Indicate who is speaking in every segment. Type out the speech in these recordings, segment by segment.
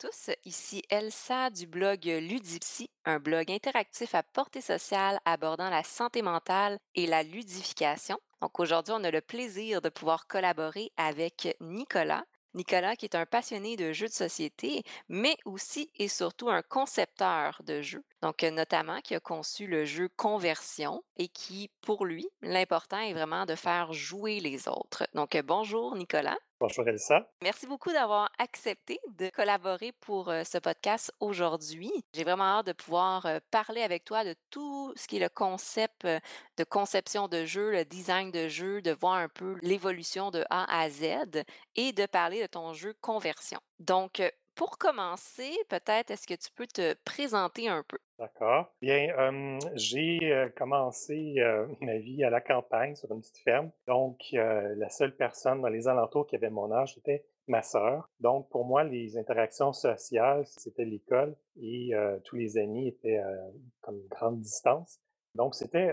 Speaker 1: tous, ici Elsa du blog Ludipsy, un blog interactif à portée sociale abordant la santé mentale et la ludification. Donc aujourd'hui, on a le plaisir de pouvoir collaborer avec Nicolas. Nicolas qui est un passionné de jeux de société, mais aussi et surtout un concepteur de jeux. Donc notamment qui a conçu le jeu Conversion et qui, pour lui, l'important est vraiment de faire jouer les autres. Donc bonjour Nicolas.
Speaker 2: Bonjour Elsa.
Speaker 1: Merci beaucoup d'avoir accepté de collaborer pour ce podcast aujourd'hui. J'ai vraiment hâte de pouvoir parler avec toi de tout ce qui est le concept de conception de jeu, le design de jeu, de voir un peu l'évolution de A à Z et de parler de ton jeu Conversion. Donc, pour commencer, peut-être est-ce que tu peux te présenter un peu?
Speaker 2: D'accord. Bien, j'ai commencé ma vie à la campagne sur une petite ferme. Donc, la seule personne dans les alentours qui avait mon âge était ma sœur. Donc, pour moi, les interactions sociales, c'était l'école et tous les amis étaient comme grande distance. Donc, c'était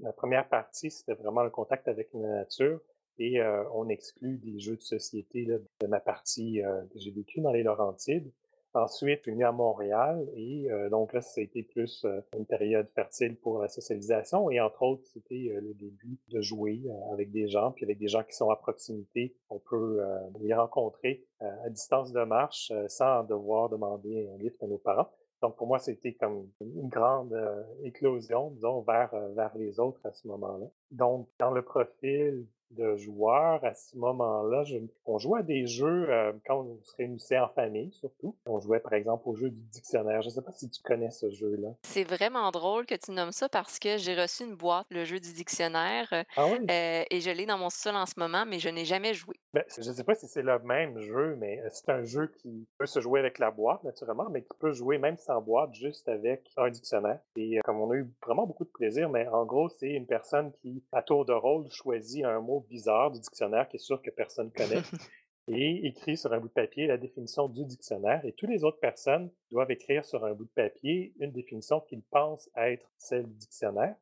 Speaker 2: la première partie, c'était vraiment le contact avec la nature et on exclut des jeux de société là, de ma partie que j'ai vécue dans les Laurentides. Ensuite, je suis venu à Montréal et euh, donc là, ça a été plus euh, une période fertile pour la socialisation et entre autres, c'était euh, le début de jouer avec des gens, puis avec des gens qui sont à proximité. On peut les rencontrer à distance de marche sans devoir demander un lift à nos parents. Donc pour moi, c'était comme une grande éclosion, disons, vers, vers les autres à ce moment-là. Donc dans le profil de joueurs à ce moment-là. on jouait à des jeux euh, quand on se réunissait en famille, surtout. On jouait, par exemple, au jeu du dictionnaire. Je ne sais pas si tu connais ce jeu-là.
Speaker 1: C'est vraiment drôle que tu nommes ça parce que j'ai reçu une boîte, le jeu du dictionnaire, ah oui? Euh, et je l'ai dans mon sol en ce moment, mais je n'ai jamais joué.
Speaker 2: Ben, je ne sais pas si c'est le même jeu, mais euh, c'est un jeu qui peut se jouer avec la boîte, naturellement, mais qui peut jouer même sans boîte, juste avec un dictionnaire. Et comme on a eu vraiment beaucoup de plaisir, mais en gros, c'est une personne qui, à tour de rôle, choisit un mot bizarre du dictionnaire qui est sûr que personne connaît et écrit sur un bout de papier la définition du dictionnaire et toutes les autres personnes doivent écrire sur un bout de papier une définition qu'ils pensent être celle du dictionnaire.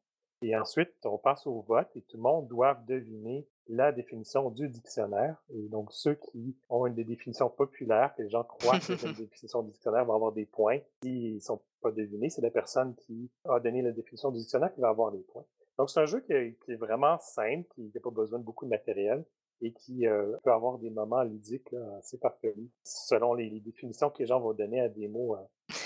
Speaker 2: Et ensuite, on passe au vote et tout le monde doit deviner la définition du dictionnaire. Et donc, ceux qui ont une des définitions populaires, que les gens croient que c'est une définition du dictionnaire, vont avoir des points. S'ils sont pas devinés, c'est la personne qui a donné la définition du dictionnaire qui va avoir les points. Donc, c'est un jeu qui est, vraiment simple, qui n'a pas besoin de beaucoup de matériel et qui euh, peut avoir des moments ludiques assez parfaits selon les, définitions que les gens vont donner à des mots euh,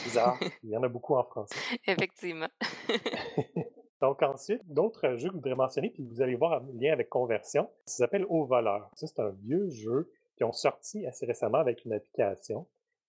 Speaker 2: bizarres. Il y en a beaucoup en français.
Speaker 1: Effectivement.
Speaker 2: Donc ensuite, d'autres jeux que vous voudrais mentionner, puis vous allez voir un lien avec Conversion, ça s'appelle Au voleur. Ça, c'est un vieux jeu qui ont sorti assez récemment avec une application.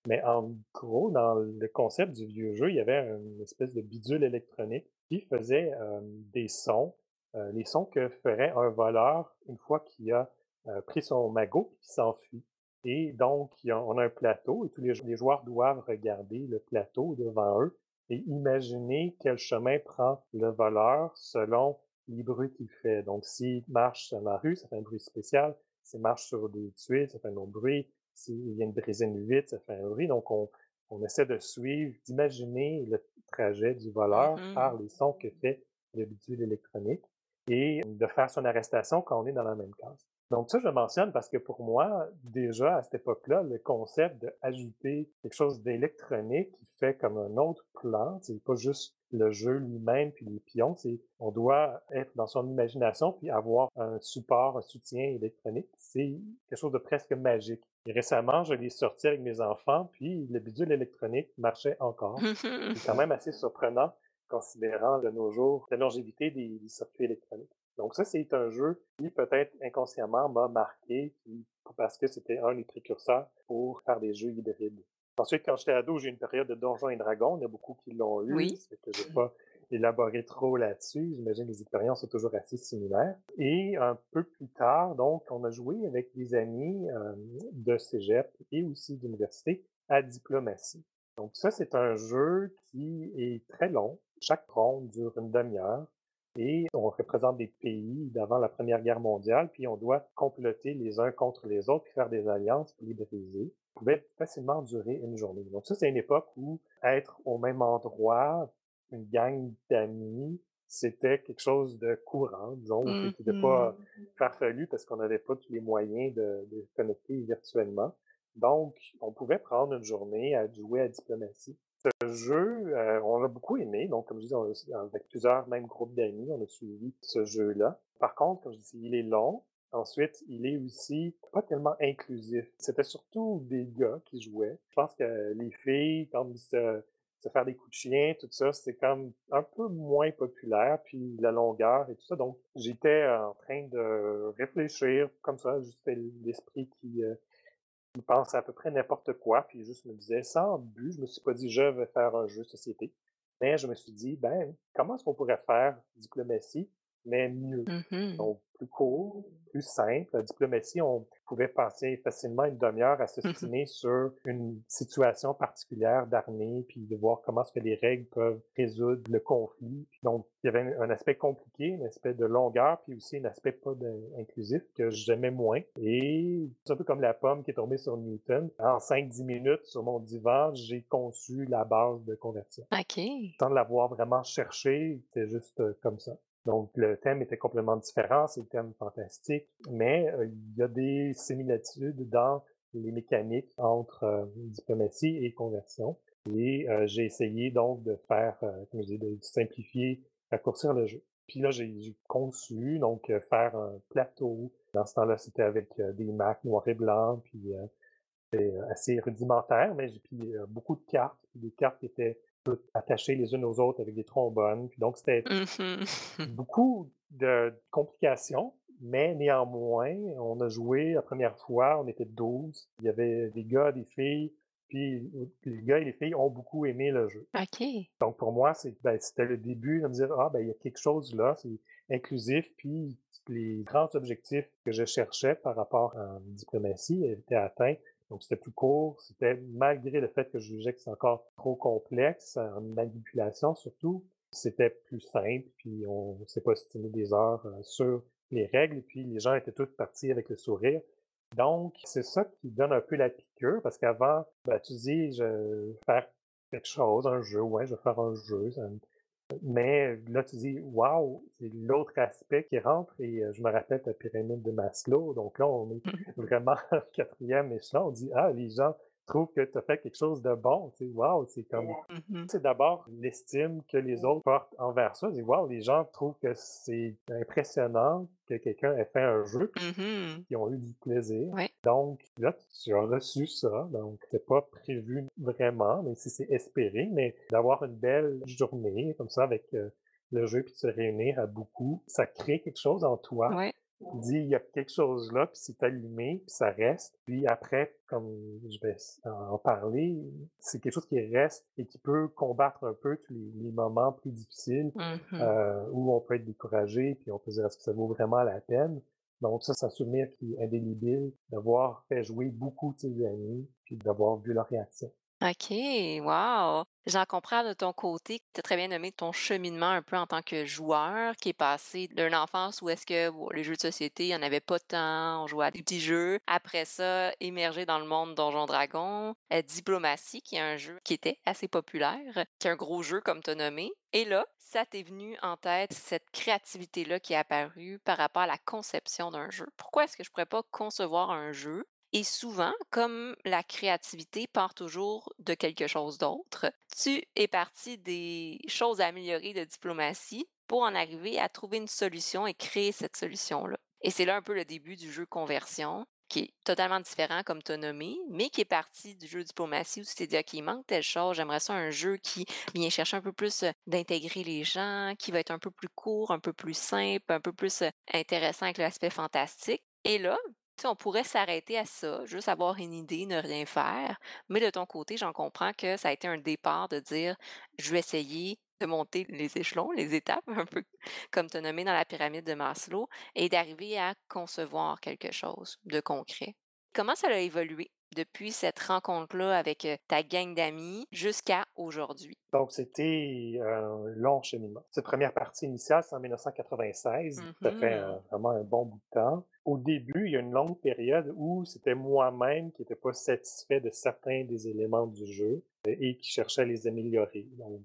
Speaker 2: Mais en gros, dans le concept du vieux jeu, il y avait une espèce de bidule électronique qui faisait euh, des sons, euh, les sons que ferait un voleur une fois qu'il a euh, pris son magot et qu'il s'enfuit. Et donc, on a un plateau et tous les, joueurs doivent regarder le plateau devant eux et imaginer quel chemin prend le voleur selon les bruits qu'il fait. Donc, s'il marche dans la rue, ça fait un bruit spécial. S'il marche sur des tuiles, ça fait un autre bruit. S'il vient de briser une vitre, ça fait un bruit. Donc, on, on essaie de suivre, d'imaginer le trajet du voleur mm-hmm. par les sons que fait le bidule électronique et de faire son arrestation quand on est dans la même case. Donc ça, je mentionne parce que pour moi, déjà à cette époque-là, le concept d'ajouter quelque chose d'électronique qui fait comme un autre plan, c'est pas juste le jeu lui-même puis les pions, c'est on doit être dans son imagination puis avoir un support, un soutien électronique. C'est quelque chose de presque magique. Et récemment, je l'ai sorti avec mes enfants, puis le bidule électronique marchait encore. c'est quand même assez surprenant considérant de nos jours la longévité des circuits électroniques. Donc ça, c'est un jeu qui peut-être inconsciemment m'a marqué parce que c'était un des précurseurs pour faire des jeux hybrides. Ensuite, quand j'étais ado, j'ai eu une période de Donjons et Dragons. Il y a beaucoup qui l'ont eu.
Speaker 1: Oui.
Speaker 2: C'est que pas élaborer trop là-dessus. J'imagine que les expériences sont toujours assez similaires. Et un peu plus tard, donc, on a joué avec des amis euh, de cégep et aussi d'université à diplomatie. Donc ça, c'est un jeu qui est très long. Chaque ronde dure une demi-heure. Et on représente des pays d'avant la Première Guerre mondiale, puis on doit comploter les uns contre les autres, puis faire des alliances pour les briser. Pouvait facilement durer une journée. Donc ça, c'est une époque où être au même endroit, une gang d'amis, c'était quelque chose de courant, disons, qui n'était pas mm-hmm. farfelu parce qu'on n'avait pas tous les moyens de, de connecter virtuellement. Donc, on pouvait prendre une journée à jouer à diplomatie. Ce jeu, euh, on l'a beaucoup aimé. Donc, comme je disais, avec plusieurs mêmes groupes d'amis, on a suivi ce jeu-là. Par contre, comme je dis, il est long. Ensuite, il est aussi pas tellement inclusif. C'était surtout des gars qui jouaient. Je pense que les filles, comme se, se faire des coups de chien, tout ça, c'est comme un peu moins populaire, puis la longueur et tout ça. Donc, j'étais en train de réfléchir comme ça, juste l'esprit qui, euh, pense à peu près n'importe quoi, puis juste me disait, sans but, je me suis pas dit, je vais faire un jeu société. Mais je me suis dit, ben, comment est-ce qu'on pourrait faire diplomatie mais mieux.
Speaker 1: Mmh
Speaker 2: Donc, plus court, plus simple. La diplomatie, on pouvait passer facilement une demi-heure à
Speaker 1: Mmh
Speaker 2: s'ostiner sur une situation particulière d'armée, puis de voir comment est-ce que les règles peuvent résoudre le conflit. Puis donc, il y avait un aspect compliqué, un aspect de longueur, puis aussi un aspect pas inclusif que j'aimais moins. Et c'est un peu comme la pomme qui est tombée sur Newton. En 5-10 minutes, sur mon divan, j'ai conçu la base de conversion.
Speaker 1: OK.
Speaker 2: Sans l'avoir vraiment cherché, c'était juste euh, comme ça. Donc, le thème était complètement différent, c'est le thème fantastique, mais euh, il y a des similitudes dans les mécaniques entre euh, diplomatie et conversion. Et euh, j'ai essayé donc de faire, comme je de simplifier, raccourcir le jeu. Puis là, j'ai conçu, donc, faire un plateau. Dans ce temps-là, c'était avec des Macs noir et blanc, puis c'était assez rudimentaire, mais j'ai puis beaucoup de cartes, puis des cartes qui étaient attachées les unes aux autres avec des trombones. Puis donc, c'était
Speaker 1: Mmh
Speaker 2: beaucoup de complications, mais néanmoins, on a joué la première fois, on était 12. Il y avait des gars, des filles, puis les gars et les filles ont beaucoup aimé le jeu.
Speaker 1: OK.
Speaker 2: Donc pour moi, ben, c'était le début de me dire, ah, ben, il y a quelque chose là, c'est inclusif, puis les grands objectifs que je cherchais par rapport à la diplomatie étaient atteints. Donc, c'était plus court. C'était malgré le fait que je jugeais que c'est encore trop complexe, en manipulation surtout. C'était plus simple, puis on s'est pas estimé des heures euh, sur les règles, puis les gens étaient tous partis avec le sourire. Donc, c'est ça qui donne un peu la piqûre, parce qu'avant, ben, tu dis, je vais faire quelque chose, un jeu, ouais, je vais faire un jeu, mais là, tu dis, waouh, c'est l'autre aspect qui rentre et je me rappelle la pyramide de Maslow. Donc là, on est
Speaker 1: Mmh
Speaker 2: vraiment au quatrième échelon. On dit, ah, les gens trouvent que tu as fait quelque chose de bon. Tu sais, waouh, c'est comme.
Speaker 1: Mmh
Speaker 2: C'est d'abord l'estime que les autres portent envers ça. Dis, waouh, les gens trouvent que c'est impressionnant que quelqu'un ait fait un jeu
Speaker 1: Mmh
Speaker 2: qui ont eu du plaisir.
Speaker 1: Ouais.
Speaker 2: Donc, là, tu as reçu ça. Donc, c'est pas prévu vraiment, mais si c'est espéré, mais d'avoir une belle journée comme ça avec euh, le jeu puis de se réunir à beaucoup, ça crée quelque chose en toi.
Speaker 1: Ouais.
Speaker 2: Tu dis, il y a quelque chose là, puis c'est allumé, puis ça reste. Puis après, comme je vais en parler, c'est quelque chose qui reste et qui peut combattre un peu tous les, les moments plus difficiles
Speaker 1: Mmh
Speaker 2: euh, où on peut être découragé, puis on peut dire est-ce que ça vaut vraiment la peine? Donc ça, c'est un souvenir qui est indélébile d'avoir fait jouer beaucoup de ses amis, puis d'avoir vu leur réaction.
Speaker 1: OK, wow! J'en comprends de ton côté. Tu as très bien nommé ton cheminement un peu en tant que joueur qui est passé d'une enfance où est-ce que les jeux de société, il n'y en avait pas tant, on jouait à des petits jeux. Après ça, émerger dans le monde Donjon Dragon, euh, Diplomatie, qui est un jeu qui était assez populaire, qui est un gros jeu comme tu as nommé. Et là, ça t'est venu en tête, cette créativité-là qui est apparue par rapport à la conception d'un jeu. Pourquoi est-ce que je pourrais pas concevoir un jeu et souvent, comme la créativité part toujours de quelque chose d'autre, tu es parti des choses à améliorer de diplomatie pour en arriver à trouver une solution et créer cette solution-là. Et c'est là un peu le début du jeu conversion, qui est totalement différent comme tu as nommé, mais qui est parti du jeu diplomatie où tu t'es dit, il manque telle chose, j'aimerais ça un jeu qui vient chercher un peu plus d'intégrer les gens, qui va être un peu plus court, un peu plus simple, un peu plus intéressant avec l'aspect fantastique. Et là, on pourrait s'arrêter à ça, juste avoir une idée, ne rien faire. Mais de ton côté, j'en comprends que ça a été un départ de dire je vais essayer de monter les échelons, les étapes, un peu comme tu as nommé dans la pyramide de Maslow, et d'arriver à concevoir quelque chose de concret. Comment ça a évolué? Depuis cette rencontre-là avec ta gang d'amis jusqu'à aujourd'hui?
Speaker 2: Donc, c'était un long cheminement. Cette première partie initiale, c'est en 1996. Ça fait
Speaker 1: Mhm.
Speaker 2: vraiment un bon bout de temps. Au début, il y a une longue période où c'était moi-même qui n'étais pas satisfait de certains des éléments du jeu et qui cherchais à les améliorer. Donc,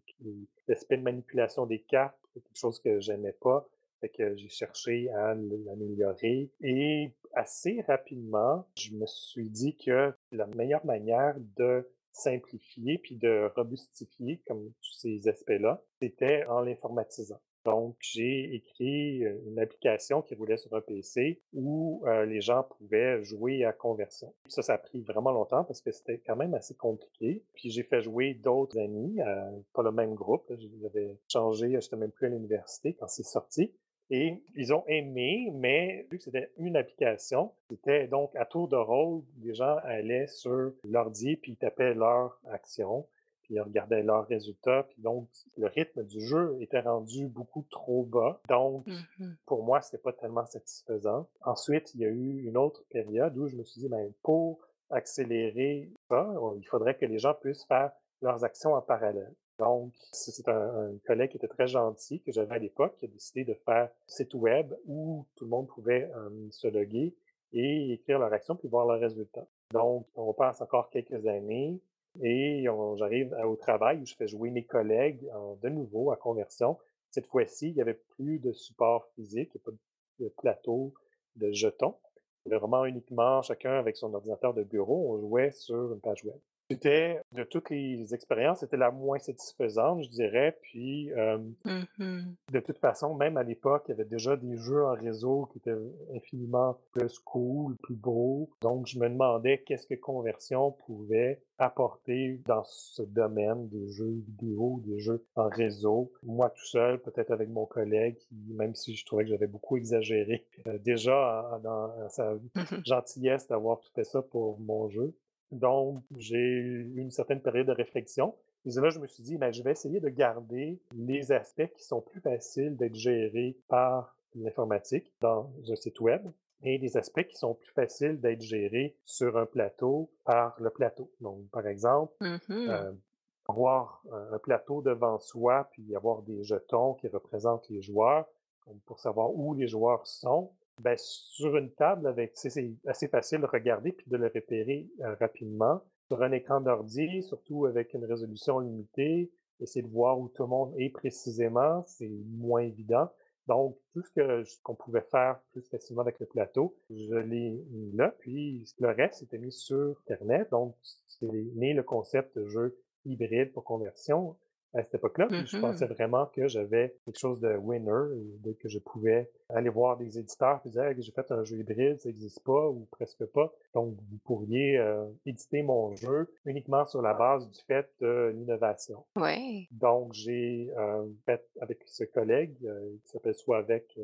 Speaker 2: l'aspect de manipulation des cartes, c'est quelque chose que j'aimais pas. Que j'ai cherché à l'améliorer. Et assez rapidement, je me suis dit que la meilleure manière de simplifier puis de robustifier comme tous ces aspects-là, c'était en l'informatisant. Donc, j'ai écrit euh, une application qui roulait sur un PC où euh, les gens pouvaient jouer à conversion. Ça, ça a pris vraiment longtemps parce que c'était quand même assez compliqué. Puis j'ai fait jouer d'autres amis, euh, pas le même groupe. J'avais changé, je n'étais même plus à l'université quand c'est sorti. Et ils ont aimé, mais vu que c'était une application, c'était donc à tour de rôle, les gens allaient sur l'ordi puis ils tapaient leur action puis ils regardaient leurs résultats, puis donc le rythme du jeu était rendu beaucoup trop bas. Donc,
Speaker 1: Mmh
Speaker 2: pour moi, c'était pas tellement satisfaisant. Ensuite, il y a eu une autre période où je me suis dit, ben, pour accélérer ça, il faudrait que les gens puissent faire leurs actions en parallèle. Donc, c'est un, collègue qui était très gentil que j'avais à l'époque qui a décidé de faire un site web où tout le monde pouvait se loguer et écrire leur action puis voir leurs résultats. Donc, on passe encore quelques années. Et j'arrive au travail où je fais jouer mes collègues de nouveau à conversion. Cette fois-ci, il n'y avait plus de support physique, il n'y pas de plateau de jetons. Il y vraiment uniquement chacun avec son ordinateur de bureau, on jouait sur une page web. C'était, de toutes les expériences, c'était la moins satisfaisante, je dirais. Puis, euh,
Speaker 1: mmh
Speaker 2: de toute façon, même à l'époque, il y avait déjà des jeux en réseau qui étaient infiniment plus cool, plus beaux. Donc, je me demandais qu'est-ce que Conversion pouvait apporter dans ce domaine des jeux vidéo, des jeux en réseau. Moi tout seul, peut-être avec mon collègue, qui, même si je trouvais que j'avais beaucoup exagéré, euh, déjà dans sa gentillesse d'avoir tout fait ça pour mon jeu. Donc, j'ai eu une certaine période de réflexion. Et là, je me suis dit, ben, je vais essayer de garder les aspects qui sont plus faciles d'être gérés par l'informatique dans un site web et des aspects qui sont plus faciles d'être gérés sur un plateau par le plateau. Donc, par exemple,
Speaker 1: mmh
Speaker 2: euh, avoir un plateau devant soi, puis avoir des jetons qui représentent les joueurs, pour savoir où les joueurs sont, ben, sur une table, c'est assez facile de regarder puis de le repérer euh, rapidement. Sur un écran d'ordi, surtout avec une résolution limitée, essayer de voir où tout le monde est précisément, c'est moins évident. Donc, tout ce qu'on pouvait faire plus facilement avec le plateau, je l'ai mis là. Puis le reste était mis sur Internet. Donc, c'est né le concept de jeu hybride pour conversion à cette époque-là. je pensais
Speaker 1: mmh
Speaker 2: vraiment que j'avais quelque chose de winner, et que je pouvais aller voir des éditeurs et dire j'ai fait un jeu hybride, ça n'existe pas ou presque pas. Donc, vous pourriez euh, éditer mon jeu uniquement sur la base du fait de l'innovation.
Speaker 1: Oui.
Speaker 2: Donc, j'ai euh, fait avec ce collègue euh, qui s'appelle soit avec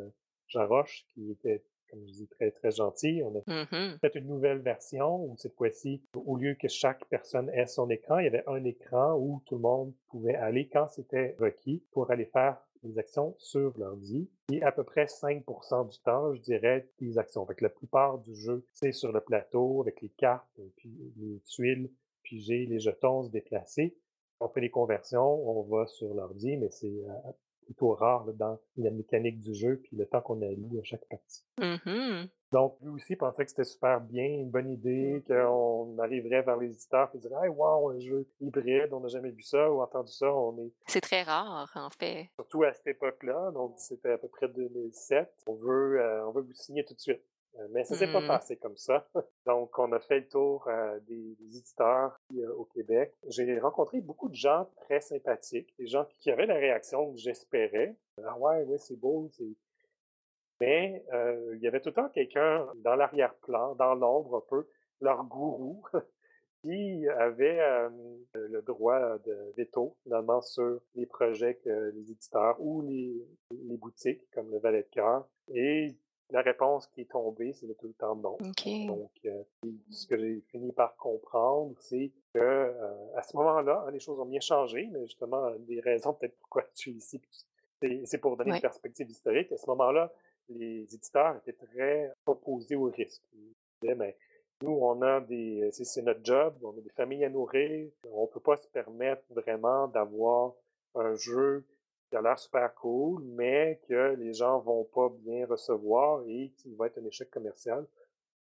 Speaker 2: Jean Roche, qui était comme je dis, très, très gentil. On a
Speaker 1: mmh
Speaker 2: fait une nouvelle version où cette fois-ci, au lieu que chaque personne ait son écran, il y avait un écran où tout le monde pouvait aller quand c'était requis pour aller faire des actions sur l'ordi. Et à peu près 5% du temps, je dirais, des actions. Fait la plupart du jeu, c'est sur le plateau avec les cartes, puis les tuiles, puis j'ai les jetons se déplacer. On fait les conversions, on va sur l'ordi, mais c'est euh, plutôt rare dans la mécanique du jeu puis le temps qu'on alloue à chaque partie.
Speaker 1: Mmh
Speaker 2: Donc, lui aussi pensait que c'était super bien, une bonne idée, qu'on arriverait vers les éditeurs et dirait Hey, wow, un jeu hybride, on n'a jamais vu ça ou entendu ça. On est.
Speaker 1: C'est très rare, en fait.
Speaker 2: Surtout à cette époque-là, donc c'était à peu près 2007. On veut, euh, on veut vous signer tout de suite. Euh, mais ça s'est pas
Speaker 1: Mmh.
Speaker 2: passé comme ça. Donc, on a fait le tour euh, des, des, éditeurs euh, au Québec. J'ai rencontré beaucoup de gens très sympathiques, des gens qui avaient la réaction que j'espérais. Ah ouais, ouais, c'est beau, c'est... Mais il y avait tout le temps quelqu'un dans l'arrière-plan, dans l'ombre un peu, leur gourou, qui avait le droit de veto finalement sur les projets que les éditeurs ou les, les boutiques comme le Valet de Cœur. Et la réponse qui est tombée, c'est tout le temps non.
Speaker 1: Okay.
Speaker 2: Donc, euh, ce que j'ai fini par comprendre, c'est que euh, à ce moment-là, les choses ont bien changé, mais justement, des raisons peut-être pourquoi je suis ici, c'est pour donner
Speaker 1: ouais.
Speaker 2: une perspective historique. À ce moment-là, les éditeurs étaient très opposés au risque. Ils disaient, mais nous, on a des, c'est notre job, on a des familles à nourrir, on peut pas se permettre vraiment d'avoir un jeu qui a l'air super cool, mais que les gens vont pas bien recevoir et qui va être un échec commercial.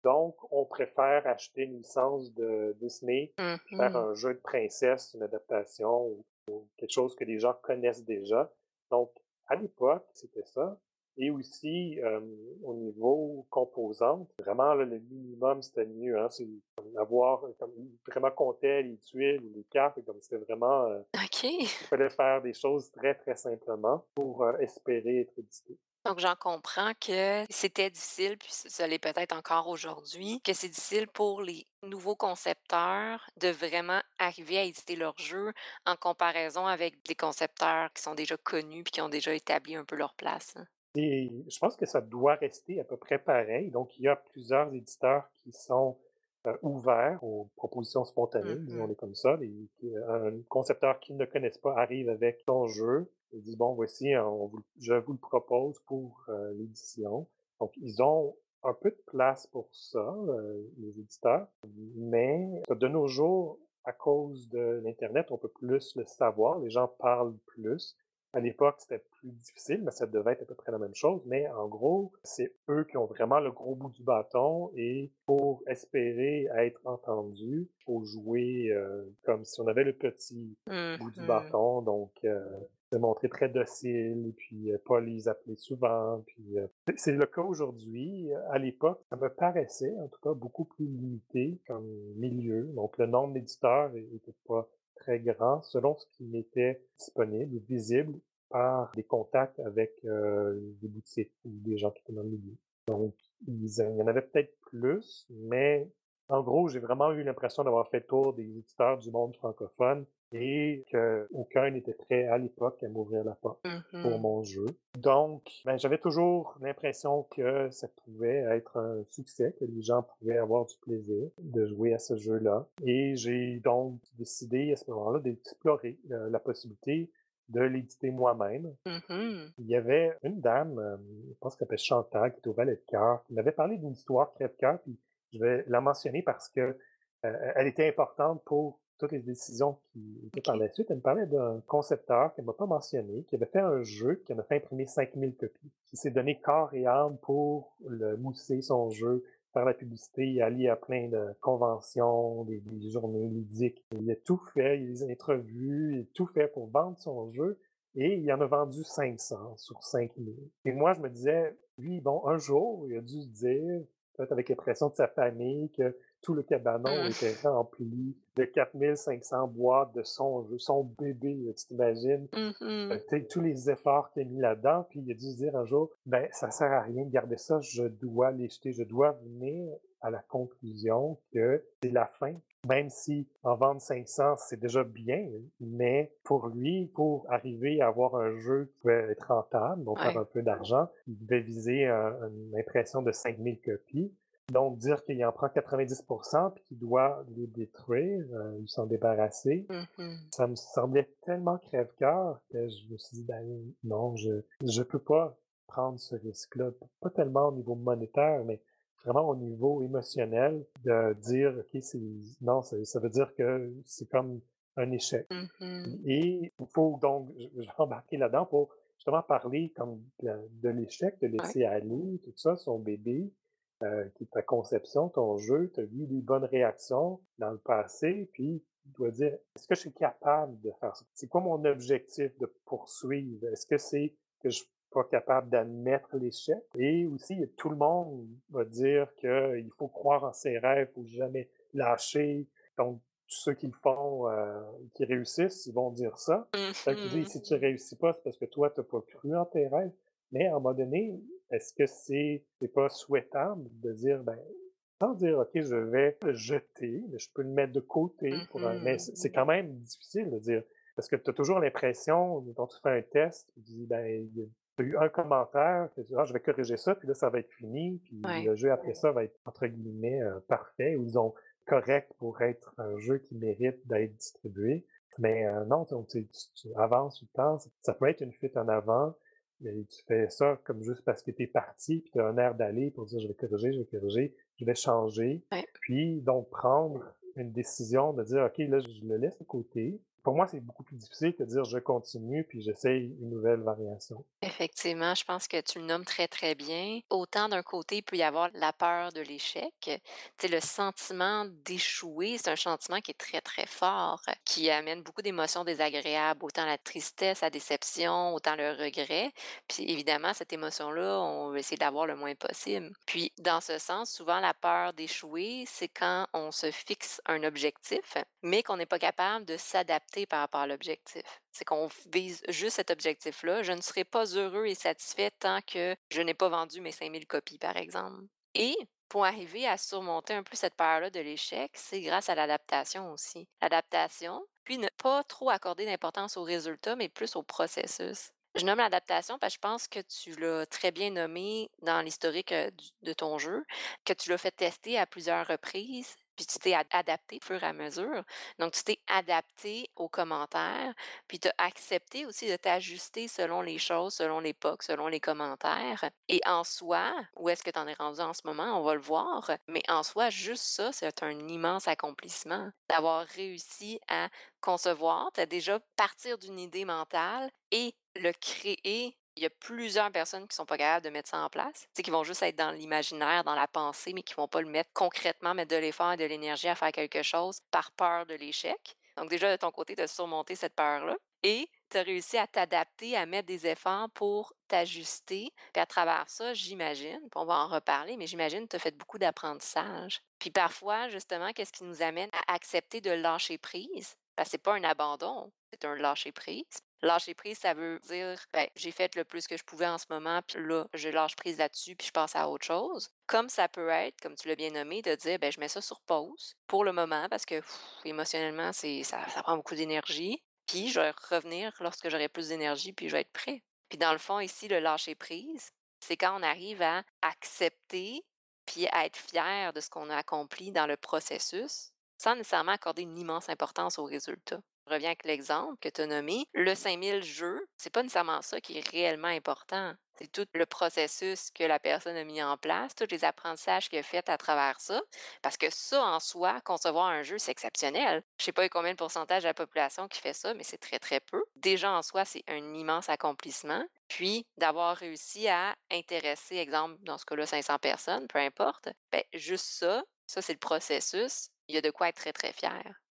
Speaker 2: Donc, on préfère acheter une licence de Disney, faire un jeu de princesse, une adaptation ou, ou, quelque chose que les gens connaissent déjà. Donc, à l'époque, c'était ça. Et aussi, euh, au niveau composante, vraiment, là, le minimum, c'était mieux. Hein, c'est avoir, comme, vraiment compter les tuiles ou les cartes. Comme c'était vraiment, euh,
Speaker 1: OK.
Speaker 2: il fallait faire des choses très, très simplement pour euh, espérer être édité.
Speaker 1: Donc, j'en comprends que c'était difficile, puis ça l'est peut-être encore aujourd'hui, que c'est difficile pour les nouveaux concepteurs de vraiment arriver à éditer leur jeu en comparaison avec des concepteurs qui sont déjà connus puis qui ont déjà établi un peu leur place. hein.
Speaker 2: Et je pense que ça doit rester à peu près pareil. Donc, il y a plusieurs éditeurs qui sont euh, ouverts aux propositions spontanées,
Speaker 1: Mhm.
Speaker 2: disons-les comme ça. Les- qui- un concepteur qui ne connaissent pas arrive avec son jeu et dit, bon, voici, on vous- je vous le propose pour euh, l'édition. Donc, ils ont un peu de place pour ça, euh, les éditeurs, mais de nos jours, à cause de l'Internet, on peut plus le savoir, les gens parlent plus. À l'époque, c'était plus difficile, mais ça devait être à peu près la même chose. Mais en gros, c'est eux qui ont vraiment le gros bout du bâton et pour espérer être entendus, faut jouer euh, comme si on avait le petit bout du
Speaker 1: Mhm.
Speaker 2: bâton, donc euh, se montrer très docile, et puis euh, pas les appeler souvent. Puis euh, c'est- c'est le cas aujourd'hui. À l'époque, ça me paraissait en tout cas beaucoup plus limité comme milieu. Donc le nombre d'éditeurs n'était pas très grand selon ce qui m'était disponible, visible par des contacts avec euh, des boutiques ou des gens qui étaient dans le milieu. Donc, il y en avait peut-être plus, mais en gros, j'ai vraiment eu l'impression d'avoir fait le tour des éditeurs du monde francophone et qu'aucun n'était prêt à l'époque à m'ouvrir la porte pour
Speaker 1: Mhm.
Speaker 2: mon jeu. Donc, ben, j'avais toujours l'impression que ça pouvait être un succès, que les gens pouvaient avoir du plaisir de jouer à ce jeu-là. Et j'ai donc décidé à ce moment-là d'explorer euh, la possibilité de l'éditer moi-même.
Speaker 1: Mhm.
Speaker 2: Il y avait une dame, euh, je pense qu'elle s'appelle Chantal, qui Valet de cœur, qui m'avait parlé d'une histoire crève-cœur, puis je vais la mentionner parce que euh, elle était importante pour toutes les décisions qui étaient par la suite. Elle me parlait d'un concepteur qu'elle m'a pas mentionné, qui avait fait un jeu, qui en a fait imprimer 5000 copies, qui s'est donné corps et âme pour le mousser son jeu, faire la publicité, aller à plein de conventions, des, des journées ludiques. Il a tout fait, il a des entrevues, il a tout fait pour vendre son jeu. Et il en a vendu 500 sur 5000. Et moi, je me disais, lui, bon, un jour, il a dû se dire, peut-être avec la pression de sa famille, que tout le cabanon
Speaker 1: Mm.
Speaker 2: était rempli de 4500 boîtes de son jeu, son bébé, tu t'imagines? Sais, tous les efforts qu'il a mis là-dedans, puis il a dû se dire un jour, ben, ça sert à rien de garder ça, je dois les jeter, je dois venir à la conclusion que c'est la fin. Même si en vendre 500, c'est déjà bien, mais pour lui, pour arriver à avoir un jeu qui pouvait être rentable, donc faire
Speaker 1: Ouais.
Speaker 2: un peu d'argent, il devait viser un- une impression de 5000 copies. Donc, dire qu'il en prend 90% puis qu'il doit les détruire, euh, ou s'en débarrasser,
Speaker 1: Mhm.
Speaker 2: ça me semblait tellement crève-cœur que je me suis dit, ben non, je je peux pas prendre ce risque-là. Pas tellement au niveau monétaire, mais vraiment au niveau émotionnel, de dire, OK, c'est non, ça, ça veut dire que c'est comme un échec.
Speaker 1: Mhm.
Speaker 2: Et il faut donc, je je vais embarquer là-dedans pour justement parler comme de, l'échec, de
Speaker 1: Ouais.
Speaker 2: laisser aller, tout ça, son bébé, euh, qui est ta conception, ton jeu, tu as vu des bonnes réactions dans le passé, puis tu dois dire, est-ce que je suis capable de faire ça? C'est quoi mon objectif de poursuivre? Est-ce que c'est que je suis pas capable d'admettre l'échec? Et aussi, tout le monde va dire qu'il faut croire en ses rêves, il faut jamais lâcher. Donc, tous ceux qui le font, euh, qui réussissent, ils vont dire ça. Qu'ils
Speaker 1: Mhm.
Speaker 2: disent, si tu réussis pas, c'est parce que toi, tu n'as pas cru en tes rêves. Mais à un moment donné, est-ce que c'est c'est pas souhaitable de dire, ben, sans dire, OK, je vais le jeter, mais je peux le mettre de côté pour un... Mais
Speaker 1: Mhm.
Speaker 2: c'est quand même difficile de dire, parce que tu as toujours l'impression, quand tu fais un test, tu dis, ben, il y a tu as eu un commentaire, tu dis, ah, je vais corriger ça, puis là, ça va être fini, puis
Speaker 1: Ouais.
Speaker 2: le jeu après ça va être, entre guillemets, euh, parfait, ou disons, correct pour être un jeu qui mérite d'être distribué. Mais euh, non, tu, tu- tu avances tout le temps, ça peut être une fuite en avant, mais tu fais ça comme juste parce que tu es parti, puis tu as un air d'aller pour dire je vais corriger, je vais corriger, je vais changer.
Speaker 1: Ouais.
Speaker 2: Puis donc prendre une décision de dire OK, là, je le laisse de côté, pour moi, c'est beaucoup plus difficile que de dire je continue puis j'essaye une nouvelle variation.
Speaker 1: Effectivement, je pense que tu le nommes très, très bien. Autant d'un côté, il peut y avoir la peur de l'échec. Tu le sentiment d'échouer, c'est un sentiment qui est très, très fort, qui amène beaucoup d'émotions désagréables, autant la tristesse, la déception, autant le regret. Puis évidemment, cette émotion-là, on veut essayer d'avoir le moins possible. Puis dans ce sens, souvent, la peur d'échouer, c'est quand on se fixe un objectif, mais qu'on n'est pas capable de s'adapter par rapport à l'objectif. C'est qu'on vise juste cet objectif-là. Je ne serai pas heureux et satisfait tant que je n'ai pas vendu mes 5000 copies, par exemple. Et pour arriver à surmonter un peu cette peur-là de l'échec, c'est grâce à l'adaptation aussi. L'adaptation, puis ne pas trop accorder d'importance au résultat, mais plus au processus. Je nomme l'adaptation parce que je pense que tu l'as très bien nommé dans l'historique de ton jeu, que tu l'as fait tester à plusieurs reprises, puis tu t'es adapté au fur et à mesure. Donc, tu t'es adapté aux commentaires, puis tu as accepté aussi de t'ajuster selon les choses, selon l'époque, selon les commentaires. Et en soi, où est-ce que tu en es rendu en ce moment, on va le voir, mais en soi, juste ça, c'est un immense accomplissement d'avoir réussi à concevoir, tu as déjà partir d'une idée mentale et le créer il y a plusieurs personnes qui sont pas capables de mettre ça en place, qui vont juste être dans l'imaginaire, dans la pensée, mais qui vont pas le mettre concrètement, mettre de l'effort et de l'énergie à faire quelque chose par peur de l'échec. Donc déjà, de ton côté, tu as surmonté cette peur-là. Et tu as réussi à t'adapter, à mettre des efforts pour t'ajuster. Puis à travers ça, j'imagine, on va en reparler, mais j'imagine que tu as fait beaucoup d'apprentissage. Puis parfois, justement, qu'est-ce qui nous amène à accepter de lâcher prise? Parce que c'est pas un abandon, c'est un lâcher prise. Lâcher prise, ça veut dire, ben, j'ai fait le plus que je pouvais en ce moment, puis là, je lâche prise là-dessus, puis je passe à autre chose. Comme ça peut être, comme tu l'as bien nommé, de dire, ben, je mets ça sur pause pour le moment parce que émotionnellement, ça, ça prend beaucoup d'énergie. Puis je vais revenir lorsque j'aurai plus d'énergie, puis je vais être prêt. Puis dans le fond, ici, le lâcher prise, c'est quand on arrive à accepter puis à être fier de ce qu'on a accompli dans le processus, sans nécessairement accorder une immense importance au résultat. Je reviens avec l'exemple que tu as nommé. Le 5000 jeux, c'est pas nécessairement ça qui est réellement important. C'est tout le processus que la personne a mis en place, tous les apprentissages qu'elle a fait à travers ça. Parce que ça, en soi, concevoir un jeu, c'est exceptionnel. Je sais pas combien de pourcentage de la population qui fait ça, mais c'est très, très peu. Déjà, en soi, c'est un immense accomplissement. Puis, d'avoir réussi à intéresser, exemple, dans ce cas-là, 500 personnes, peu importe, ben, juste ça, ça, c'est le processus. Il y a de quoi être très, très fier.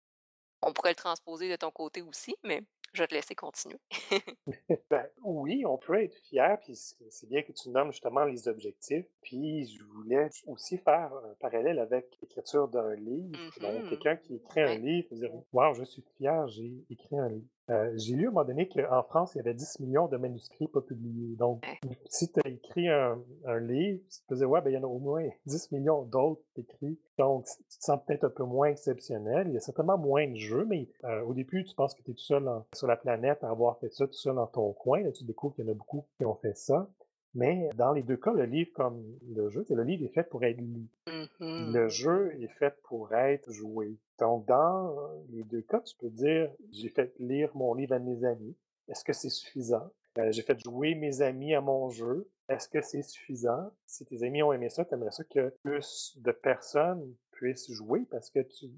Speaker 1: On pourrait le transposer de ton côté aussi, mais je vais te laisser continuer.
Speaker 2: ben, oui, on peut être fier, puis c'est bien que tu nommes justement les objectifs. Puis je voulais aussi faire un parallèle avec l'écriture d'un livre. Donc, mmh quelqu'un qui écrit un livre peut dire Waouh, je suis fier, j'ai écrit un livre. Euh, j'ai lu à un moment donné qu'en France, il y avait 10 millions de manuscrits pas publiés. Donc, si tu as écrit un, livre, tu te dire, ouais, ben, il y en a au moins 10 millions d'autres écrits. Donc, tu te sens peut-être un peu moins exceptionnel. Il y a certainement moins de jeux, mais euh, au début, tu penses que tu es tout seul sur la planète à avoir fait ça tout seul dans ton coin. Là, tu découvres qu'il y en a beaucoup qui ont fait ça. Mais dans les deux cas, le livre comme le jeu, le livre est fait pour être lu.
Speaker 1: Mmh
Speaker 2: le jeu est fait pour être joué. Donc, dans les deux cas, tu peux dire, j'ai fait lire mon livre à mes amis. Est-ce que c'est suffisant? Euh, j'ai fait jouer mes amis à mon jeu. Est-ce que c'est suffisant? Si tes amis ont aimé ça, tu aimerais ça que plus de personnes puissent jouer parce que tu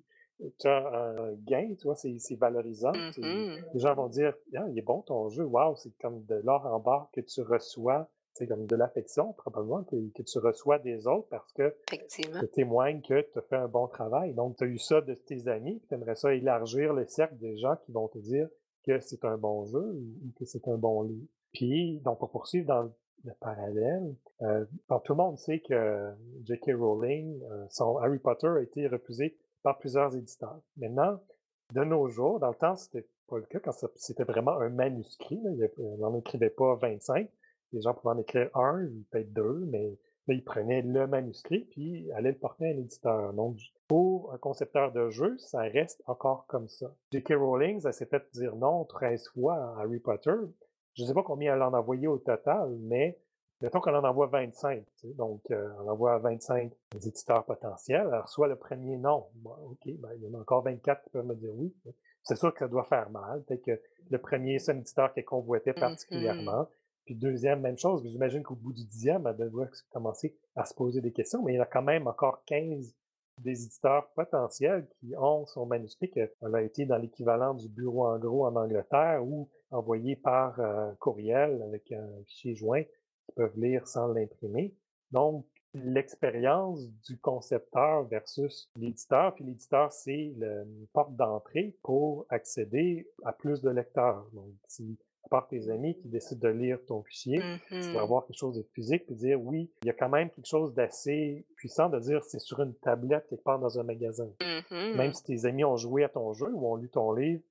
Speaker 2: as un gain, tu vois, c'est valorisant.
Speaker 1: Mmh
Speaker 2: les gens vont dire, ah, il est bon ton jeu, waouh, c'est comme de l'or en barre que tu reçois c'est comme de l'affection, probablement, que, que, tu reçois des autres parce que
Speaker 1: tu
Speaker 2: témoignes que tu as fait un bon travail. Donc, tu as eu ça de tes amis, tu aimerais ça élargir le cercle des gens qui vont te dire que c'est un bon jeu ou que c'est un bon livre. Puis, donc, pour poursuivre dans le parallèle, euh, tout le monde sait que J.K. Rowling, euh, son Harry Potter a été refusé par plusieurs éditeurs. Maintenant, de nos jours, dans le temps, c'était pas le cas quand c'était vraiment un manuscrit. on n'en écrivait pas 25 les gens pouvaient en écrire un, peut-être deux, mais là, ils prenaient le manuscrit puis allaient le porter à l'éditeur. Donc, pour un concepteur de jeu, ça reste encore comme ça. J.K. Rowling, ça s'est fait dire non 13 fois à Harry Potter. Je ne sais pas combien elle en a envoyé au total, mais mettons qu'on en envoie 25. donc, euh, on envoie 25 éditeurs potentiels. Alors, soit le premier non. OK, ben, il y en a encore 24 qui peuvent me dire oui. C'est sûr que ça doit faire mal. Peut-être que le premier, c'est un éditeur qui est convoité mmh particulièrement. Puis deuxième, même chose. J'imagine qu'au bout du dixième, elle devrait commencer à se poser des questions, mais il y a quand même encore 15 des éditeurs potentiels qui ont son manuscrit, qu'on a été dans l'équivalent du bureau en gros en Angleterre ou envoyé par euh, courriel avec un fichier joint qu'ils peuvent lire sans l'imprimer. Donc, l'expérience du concepteur versus l'éditeur. Puis l'éditeur, c'est la porte d'entrée pour accéder à plus de lecteurs. Donc, si par tes amis qui décident de lire ton fichier, tu dois
Speaker 1: Mhm.
Speaker 2: avoir quelque chose de physique, puis dire oui, il y a quand même quelque chose d'assez puissant de dire c'est sur une tablette quelque part dans un magasin. Même
Speaker 1: Mhm.
Speaker 2: si tes amis ont joué à ton jeu ou ont lu ton livre,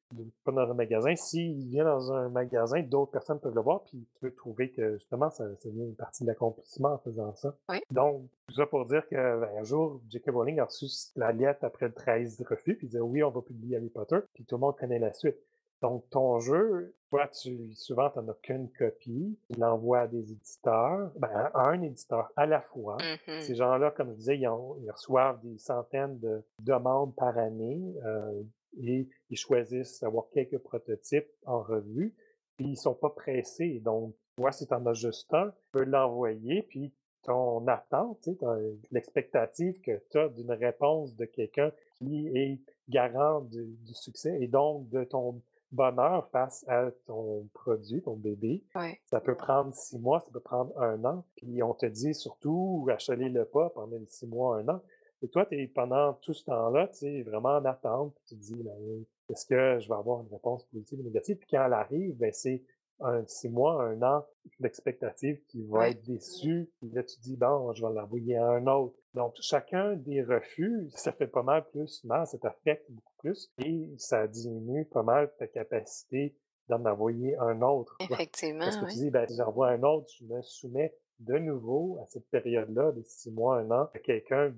Speaker 2: pas dans un magasin, s'il vient dans un magasin, d'autres personnes peuvent le voir, puis tu peux trouver que justement, ça, ça devient une partie de l'accomplissement en faisant ça.
Speaker 1: Oui.
Speaker 2: Donc, tout ça pour dire que ben, un jour, J.K. Rowling a reçu la lettre après le 13 refus, puis il disait oui, on va publier Harry Potter, puis tout le monde connaît la suite. Donc, ton jeu, toi, tu, souvent, tu n'en as qu'une copie, tu l'envoies à des éditeurs, ben, à un éditeur à la fois.
Speaker 1: Mhm.
Speaker 2: Ces gens-là, comme je disais, ils, ont- ils reçoivent des centaines de demandes par année euh, et ils choisissent d'avoir quelques prototypes en revue. Puis ils sont pas pressés. Donc, toi, si tu en as juste un, tu peux l'envoyer, puis ton attente, tu sais, t'as l'expectative que tu as d'une réponse de quelqu'un qui est garant du, du succès et donc de ton bonheur face à ton produit, ton bébé.
Speaker 1: Ouais.
Speaker 2: Ça peut prendre six mois, ça peut prendre un an. Puis on te dit surtout, achetez-le pas pendant les six mois, un an. Et toi, tu es pendant tout ce temps-là, tu sais, vraiment en attente. Puis tu te dis, ben, est-ce que je vais avoir une réponse positive ou négative? Puis quand elle arrive, ben, c'est un six mois, un an d'expectative qui va
Speaker 1: Ouais.
Speaker 2: être déçu. Puis là, tu dis, bon, je vais l'envoyer à un autre. Donc, chacun des refus, ça fait pas mal plus mal, ça t'affecte beaucoup plus et ça diminue pas mal ta capacité d'en envoyer un autre.
Speaker 1: Effectivement,
Speaker 2: Parce que tu dis, ben, si j'envoie un autre, je me soumets de nouveau à cette période-là de six mois, un an, que quelqu'un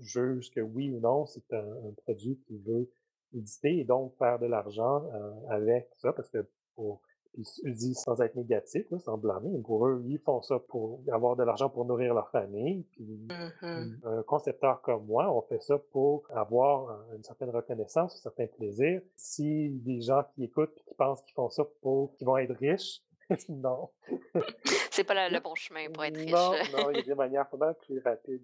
Speaker 2: juge que oui ou non, c'est un, un produit qu'il veut éditer et donc faire de l'argent euh, avec ça, parce que pour puis ils disent sans être négatif, là, sans blâmer, pour eux, ils font ça pour avoir de l'argent pour nourrir leur famille. Puis
Speaker 1: Mhm.
Speaker 2: un concepteur comme moi, on fait ça pour avoir un- une certaine reconnaissance, un certain plaisir. Si des gens qui écoutent et qui pensent qu'ils font ça pour qu'ils vont être riches, non.
Speaker 1: C'est pas le, bon chemin pour être riche.
Speaker 2: Non, non, il y a des manières mal plus rapides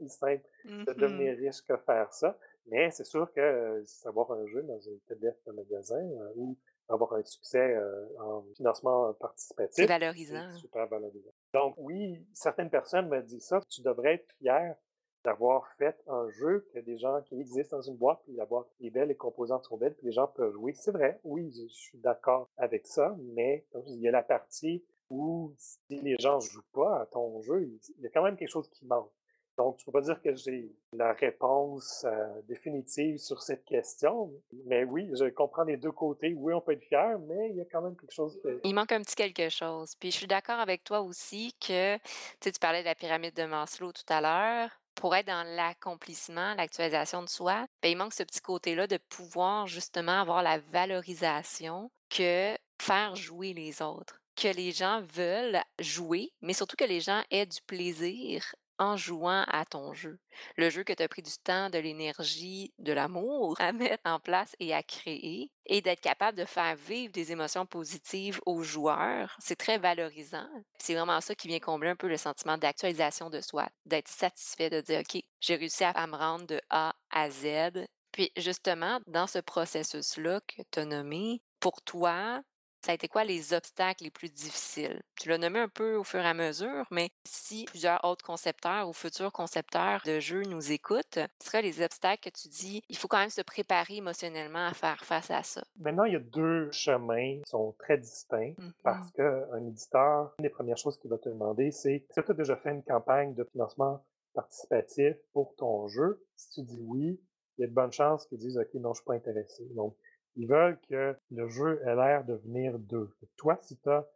Speaker 2: et simples de
Speaker 1: Mhm.
Speaker 2: devenir riche que faire ça. Mais c'est sûr que euh, savoir un jeu dans une tablette de magasin euh, ou avoir un succès euh, en financement participatif, c'est
Speaker 1: valorisant.
Speaker 2: super valorisant. Donc oui, certaines personnes me disent ça, tu devrais être fier d'avoir fait un jeu que des gens qui existent dans une boîte, puis la boîte est belle, les composantes sont belles, puis les gens peuvent jouer. C'est vrai, oui, je suis d'accord avec ça, mais il y a la partie où si les gens jouent pas à ton jeu, il y a quand même quelque chose qui manque. Donc, je peux pas dire que j'ai la réponse euh, définitive sur cette question, mais oui, je comprends les deux côtés. Oui, on peut être fier, mais il y a quand même quelque chose.
Speaker 1: Il manque un petit quelque chose. Puis je suis d'accord avec toi aussi que, tu parlais de la pyramide de Maslow tout à l'heure. Pour être dans l'accomplissement, l'actualisation de soi, ben, il manque ce petit côté-là de pouvoir justement avoir la valorisation que faire jouer les autres. Que les gens veulent jouer, mais surtout que les gens aient du plaisir en jouant à ton jeu. Le jeu que tu as pris du temps, de l'énergie, de l'amour à mettre en place et à créer, et d'être capable de faire vivre des émotions positives aux joueurs, c'est très valorisant. C'est vraiment ça qui vient combler un peu le sentiment d'actualisation de soi, d'être satisfait de dire, OK, j'ai réussi à, me rendre de A à Z. Puis justement, dans ce processus-là que tu as nommé, pour toi, ça a été quoi les obstacles les plus difficiles? Tu l'as nommé un peu au fur et à mesure, mais si plusieurs autres concepteurs ou futurs concepteurs de jeux nous écoutent, ce seraient les obstacles que tu dis, il faut quand même se préparer émotionnellement à faire face à ça.
Speaker 2: Maintenant, il y a deux chemins qui sont très distincts parce qu'un éditeur, une des premières choses qu'il va te demander, c'est est-ce que tu as déjà fait une campagne de financement participatif pour ton jeu? Si tu dis oui, il y a de bonnes chances qu'ils disent OK, non, je suis pas intéressé. Donc, ils veulent que le jeu ait l'air de venir d'eux. Toi, si tu as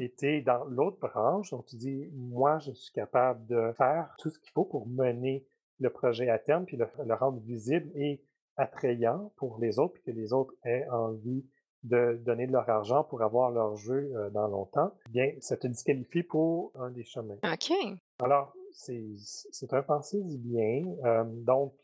Speaker 2: été dans l'autre branche, donc tu dis, moi, je suis capable de faire tout ce qu'il faut pour mener le projet à terme, puis le, le rendre visible et attrayant pour les autres, puis que les autres aient envie de donner de leur argent pour avoir leur jeu euh, dans longtemps, bien, ça te disqualifie pour un des chemins.
Speaker 1: OK.
Speaker 2: Alors, c'est c'est un pensée du bien. Euh, donc,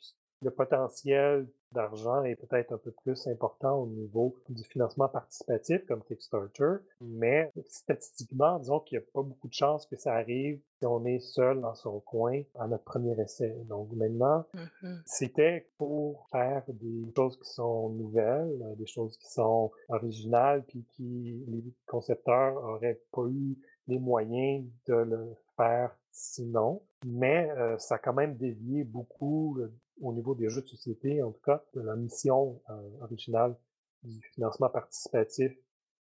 Speaker 2: le potentiel d'argent est peut-être un peu plus important au niveau du financement participatif comme Kickstarter, mais statistiquement, disons qu'il n'y a pas beaucoup de chances que ça arrive si on est seul dans son coin à notre premier essai. Donc maintenant,
Speaker 1: Mmh
Speaker 2: c'était pour faire des choses qui sont nouvelles, euh, des choses qui sont originales, puis qui les concepteurs auraient pas eu les moyens de le faire sinon. Mais euh, ça a quand même dévié beaucoup euh, au niveau des jeux de société, en tout cas, de la mission originale du financement participatif.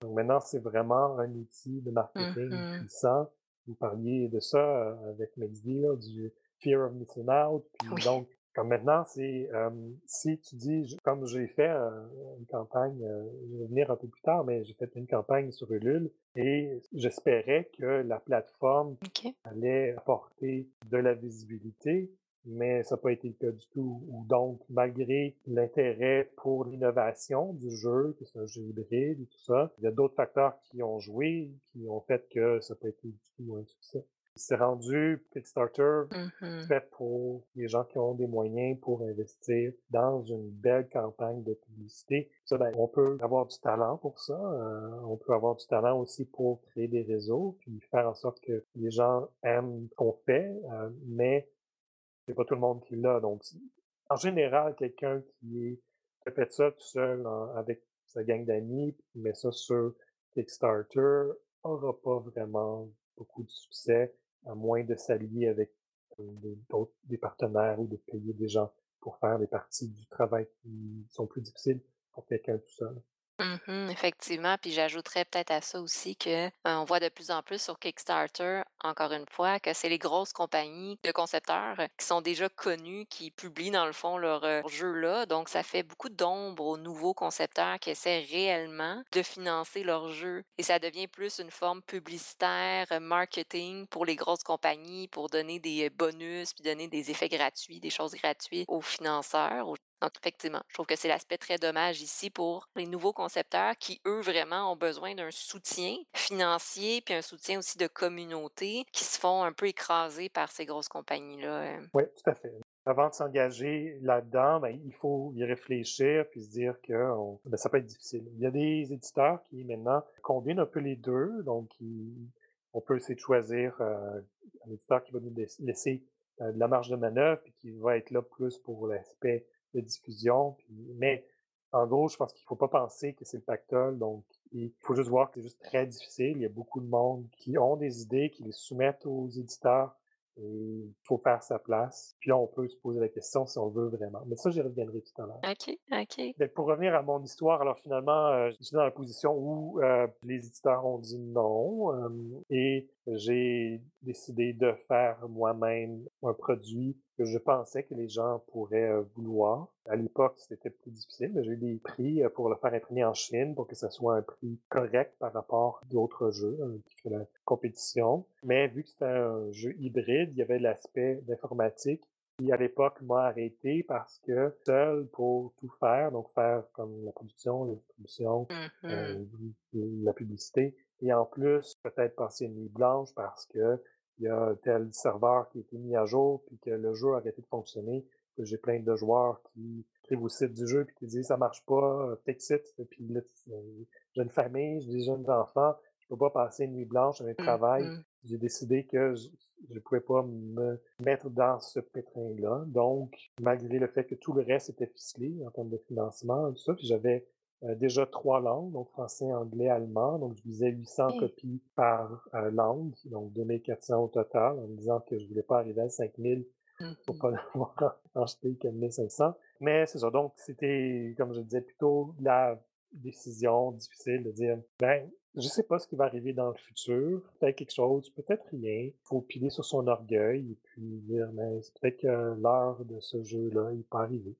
Speaker 2: Donc maintenant, c'est vraiment un outil de marketing
Speaker 1: Mmh
Speaker 2: puissant. Vous parliez de ça avec Mexdi, là, du fear of missing out. Puis
Speaker 1: Oui.
Speaker 2: donc, comme maintenant, c'est si tu dis, comme j'ai fait une campagne, je vais venir un peu plus tard, mais j'ai fait une campagne sur Ulule et j'espérais que la plateforme allait apporter de la visibilité, mais ça n'a pas été le cas du tout. Ou Donc, malgré l'intérêt pour l'innovation du jeu, que c'est un jeu hybride et tout ça, il y a d'autres facteurs qui ont joué, qui ont fait que ça n'a pas été du tout un succès. C'est rendu Kickstarter
Speaker 1: Mmh
Speaker 2: fait pour les gens qui ont des moyens pour investir dans une belle campagne de publicité. Ça, ben, on peut avoir du talent pour ça. euh, on peut avoir du talent aussi pour créer des réseaux, puis faire en sorte que les gens aiment ce qu'on fait, euh, mais c'est pas tout le monde qui l'a. Donc, en général, quelqu'un qui fait ça tout seul avec sa gang d'amis, qui met ça sur Kickstarter, aura pas vraiment beaucoup de succès, à moins de s'allier avec euh, des, des partenaires ou de payer des gens pour faire des parties du travail qui sont plus difficiles pour quelqu'un tout seul.
Speaker 1: Mmh effectivement, puis j'ajouterais peut-être à ça aussi que, heu, on voit de plus en plus sur Kickstarter, encore une fois, que c'est les grosses compagnies de concepteurs euh, qui sont déjà connus, qui publient dans le fond leur, heu, jeu-là. Donc ça fait beaucoup d'ombre aux nouveaux concepteurs qui essaient réellement de financer leur jeu et ça devient plus une forme publicitaire, heu, marketing pour les grosses compagnies, pour donner des, bonus, puis donner des effets gratuits, des choses gratuites aux financeurs, donc effectivement, je trouve que c'est l'aspect très dommage ici pour les nouveaux concepteurs qui, eux, vraiment ont besoin d'un soutien financier, puis un soutien aussi de communauté, qui se font un peu écraser par ces grosses compagnies-là. euh.
Speaker 2: Oui, tout à fait. Avant de s'engager là-dedans, ben, il faut y réfléchir puis se dire que ben, ça peut être difficile. Il y a des éditeurs qui maintenant combinent un peu les deux, donc on peut essayer de choisir euh, un éditeur qui va nous laiss- laisser euh, de la marge de manœuvre puis qui va être là plus pour l'aspect de diffusion. Puis, mais en gros, je pense qu'il faut pas penser que c'est le pactole, donc il faut juste voir que c'est juste très difficile. Il y a beaucoup de monde qui ont des idées, qui les soumettent aux éditeurs et il faut faire sa place. Puis là, on peut se poser la question si on veut vraiment. Mais ça, j'y reviendrai tout à l'heure.
Speaker 1: OK, OK.
Speaker 2: Mais pour revenir à mon histoire, alors finalement, euh, je suis dans la position où euh, les éditeurs ont dit non euh, et j'ai décidé de faire moi-même un produit que je pensais que les gens pourraient vouloir. À l'époque, c'était plus difficile, mais j'ai eu des prix pour le faire imprimer en Chine pour que ça soit un prix correct par rapport à d'autres jeux euh, qui la compétition. Mais vu que c'était un jeu hybride, il y avait l'aspect d'informatique qui à l'époque m'a arrêté parce que seul pour tout faire, donc faire comme la production, la distribution, euh, la publicité, et en plus peut-être passer une nuit blanche parce que il y a tel serveur qui a été mis à jour puis que le jeu a arrêté de fonctionner, que j'ai plein de joueurs qui écrivent au site du jeu puis qui disent ça marche pas, euh, fix it, puis là, euh, j'ai une famille, j'ai des jeunes enfants, je peux pas passer une nuit blanche à un travail
Speaker 1: Mhm.
Speaker 2: j'ai décidé que je ne pouvais pas me mettre dans ce pétrin-là. Donc, malgré le fait que tout le reste était ficelé en termes de financement, tout ça, puis j'avais euh, déjà trois langues, donc français, anglais, allemand. Donc, je visais 800
Speaker 1: Hey.
Speaker 2: copies par euh, langue, donc 2400 au total, en me disant que je voulais pas arriver à 5000 pour
Speaker 1: Mhm.
Speaker 2: pas l'avoir acheté que 1500. Mais c'est ça. Donc, c'était, comme je disais, plutôt la décision difficile de dire, ben, je sais pas ce qui va arriver dans le futur. Peut-être quelque chose, peut-être rien. Faut piler sur son orgueil et puis dire, ben, c'est peut-être que l'heure de ce jeu-là, il peut arriver.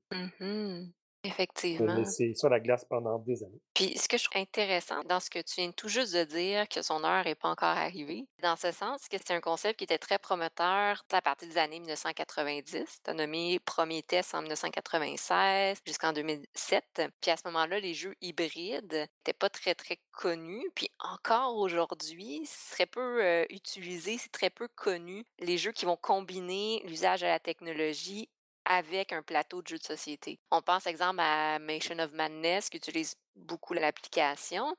Speaker 1: Effectivement.
Speaker 2: laisser sur la glace pendant des années.
Speaker 1: Puis ce que je trouve intéressant dans ce que tu viens tout juste de dire, que son heure n'est pas encore arrivée, dans ce sens que c'est un concept qui était très prometteur à partir des années 1990. Tu as nommé premier test en 1996 jusqu'en 2007. Puis à ce moment-là, les jeux hybrides n'étaient pas très, très connus. Puis encore aujourd'hui, c'est très peu euh, utilisé, c'est très peu connu. Les jeux qui vont combiner l'usage de la technologie avec un plateau de jeux de société. On pense, exemple, à Mansion of Madness, qui utilise beaucoup l'application,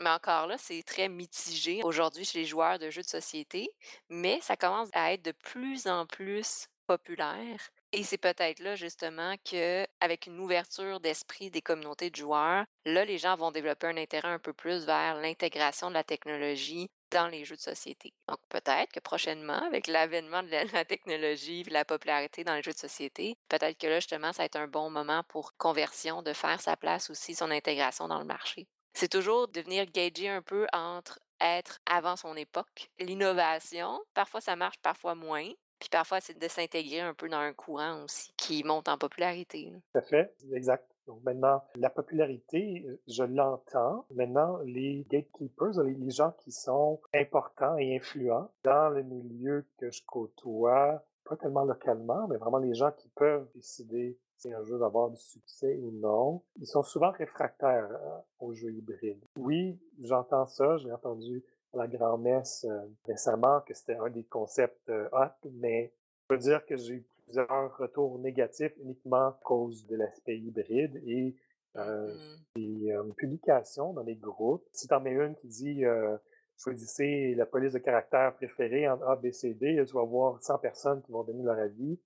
Speaker 1: mais encore là, c'est très mitigé aujourd'hui chez les joueurs de jeux de société, mais ça commence à être de plus en plus populaire. Et c'est peut-être là justement que, avec une ouverture d'esprit des communautés de joueurs, là, les gens vont développer un intérêt un peu plus vers l'intégration de la technologie dans les jeux de société. Donc peut-être que prochainement, avec l'avènement de la, technologie, et la popularité dans les jeux de société, peut-être que là, justement, ça va être un bon moment pour conversion de faire sa place aussi, son intégration dans le marché. C'est toujours de venir gager un peu entre être avant son époque, l'innovation, parfois ça marche, parfois moins, puis parfois c'est de s'intégrer un peu dans un courant aussi qui monte en popularité.
Speaker 2: Tout à fait, exact. Donc maintenant, la popularité, je l'entends. Maintenant, les gatekeepers, les, gens qui sont importants et influents dans le milieu que je côtoie, pas tellement localement, mais vraiment les gens qui peuvent décider si un jeu va avoir du succès ou non, ils sont souvent réfractaires euh, aux jeux hybrides. Oui, j'entends ça, j'ai entendu à la grand-messe euh, récemment que c'était un des concepts euh, hot, mais je peux dire que j'ai plusieurs retours négatifs uniquement à cause de l'aspect hybride et euh,
Speaker 1: Mhm.
Speaker 2: des euh, publications dans les groupes. Si t'en mets une qui dit euh, choisissez la police de caractère préférée en A, B, C, D, tu vas avoir 100 personnes qui vont donner leur avis.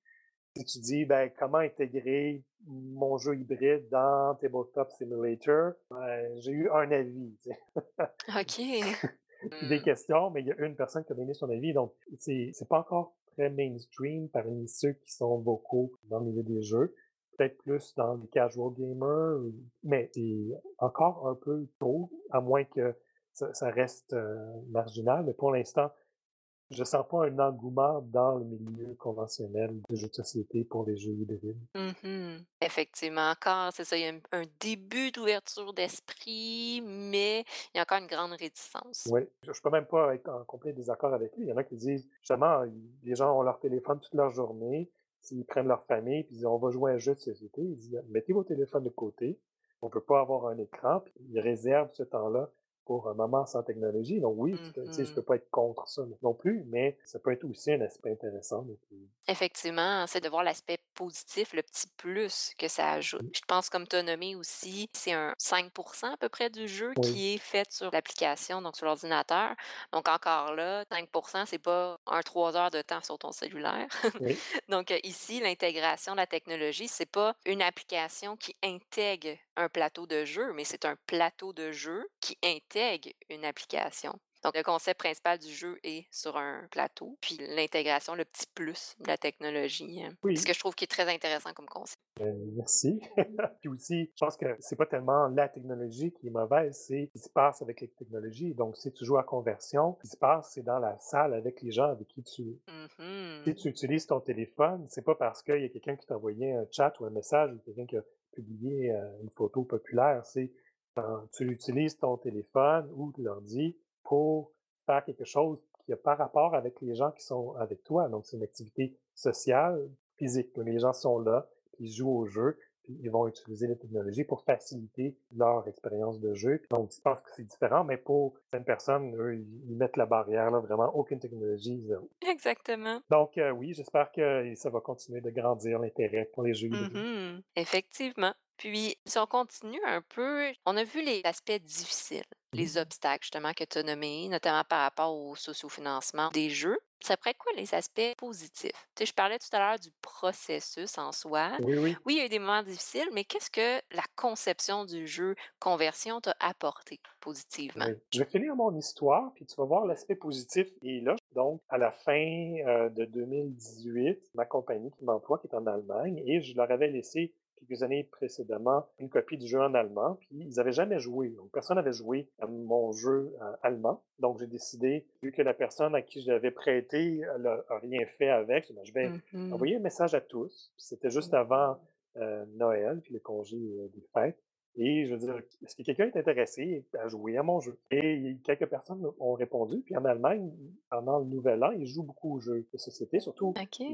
Speaker 2: Si tu dis ben, comment intégrer mon jeu hybride dans Tabletop Simulator, ben, j'ai eu un avis.
Speaker 1: OK.
Speaker 2: des
Speaker 1: Mm.
Speaker 2: questions, mais il y a une personne qui a donné son avis. Donc, c'est pas encore très mainstream parmi ceux qui sont vocaux dans le milieu des jeux. Peut-être plus dans les casual gamers, mais encore un peu tôt, à moins que ça, ça reste euh, marginal. Mais pour l'instant, je sens pas un engouement dans le milieu conventionnel de jeux de société pour les jeux hybrides.
Speaker 1: Mhm. Effectivement, encore, c'est ça, il y a un, un début d'ouverture d'esprit, mais il y a encore une grande réticence.
Speaker 2: Oui, je, je peux même pas être en complet désaccord avec lui. Il y en a qui disent, justement, ils- les gens ont leur téléphone toute leur journée, s'ils prennent leur famille, puis ils disent, on va jouer à un jeu de société, ils disent, mettez vos téléphones de côté, on peut pas avoir un écran, puis ils réservent ce temps-là pour un moment sans technologie. Donc oui, tu sais, je
Speaker 1: Mhm.
Speaker 2: peux pas être contre ça non plus, mais ça peut être aussi un aspect intéressant. donc,
Speaker 1: Effectivement, c'est de voir l'aspect positif, le petit plus que ça ajoute. Je pense, comme tu as nommé aussi, c'est un 5% à peu près du jeu
Speaker 2: Oui.
Speaker 1: qui est fait sur l'application, donc sur l'ordinateur. Donc encore là, 5 c'est pas un 3 heures de temps sur ton cellulaire.
Speaker 2: Oui.
Speaker 1: Donc euh, ici, l'intégration de la technologie, c'est pas une application qui intègre un plateau de jeu, mais c'est un plateau de jeu qui intègre une application. Donc, le concept principal du jeu est sur un plateau, puis l'intégration, le petit plus de la technologie. hein.
Speaker 2: Oui.
Speaker 1: Ce que je trouve qui est très intéressant comme concept.
Speaker 2: Euh, merci. Puis aussi, je pense que c'est pas tellement la technologie qui est mauvaise, c'est ce qui se passe avec les technologies. Donc, si tu joues à conversion, ce qui se passe, c'est dans la salle avec les gens avec qui tu es.
Speaker 1: Mhm.
Speaker 2: Si tu utilises ton téléphone, c'est pas parce qu'il y a quelqu'un qui t'a envoyé un chat ou un message ou quelqu'un qui a publié euh, une photo populaire. C'est quand tu utilises ton téléphone ou l'ordi pour faire quelque chose qui a pas rapport avec les gens qui sont avec toi. Donc, c'est une activité sociale, physique. Les gens sont là, ils jouent au jeu, puis ils vont utiliser la technologie pour faciliter leur expérience de jeu. Donc, je pense que c'est différent, mais pour certaines personnes, eux, ils mettent la barrière, là, vraiment aucune technologie, zéro.
Speaker 1: Exactement.
Speaker 2: Donc, euh, oui, j'espère que ça va continuer de grandir l'intérêt pour les jeux.
Speaker 1: Mhm. Effectivement. Puis, si on continue un peu, on a vu les aspects difficiles, les
Speaker 2: Mhm.
Speaker 1: obstacles justement que tu as nommés, notamment par rapport au sociofinancement des jeux. Ça pourrait être quoi les aspects positifs? Tu sais, je parlais tout à l'heure du processus en soi.
Speaker 2: Oui, oui.
Speaker 1: Oui, il y a eu des moments difficiles, mais qu'est-ce que la conception du jeu conversion t'a apporté positivement?
Speaker 2: Oui. Je vais finir mon histoire, puis tu vas voir l'aspect positif. Et là, donc, à la fin euh, de 2018, ma compagnie qui m'emploie, qui est en Allemagne, et je leur avais laissé quelques années précédemment une copie du jeu en allemand, puis ils n'avaient jamais joué. Donc, personne n'avait joué à mon jeu euh, allemand. Donc, j'ai décidé, vu que la personne à qui je l'avais prêté n'a rien fait avec, Ben, je vais
Speaker 1: Mhm.
Speaker 2: envoyer un message à tous. C'était juste avant euh, Noël, puis le congé euh, des fêtes. Et je veux dire, est-ce que quelqu'un est intéressé à jouer à mon jeu? Et quelques personnes ont répondu. Puis en Allemagne, pendant le Nouvel An, ils jouent beaucoup aux jeux de société, surtout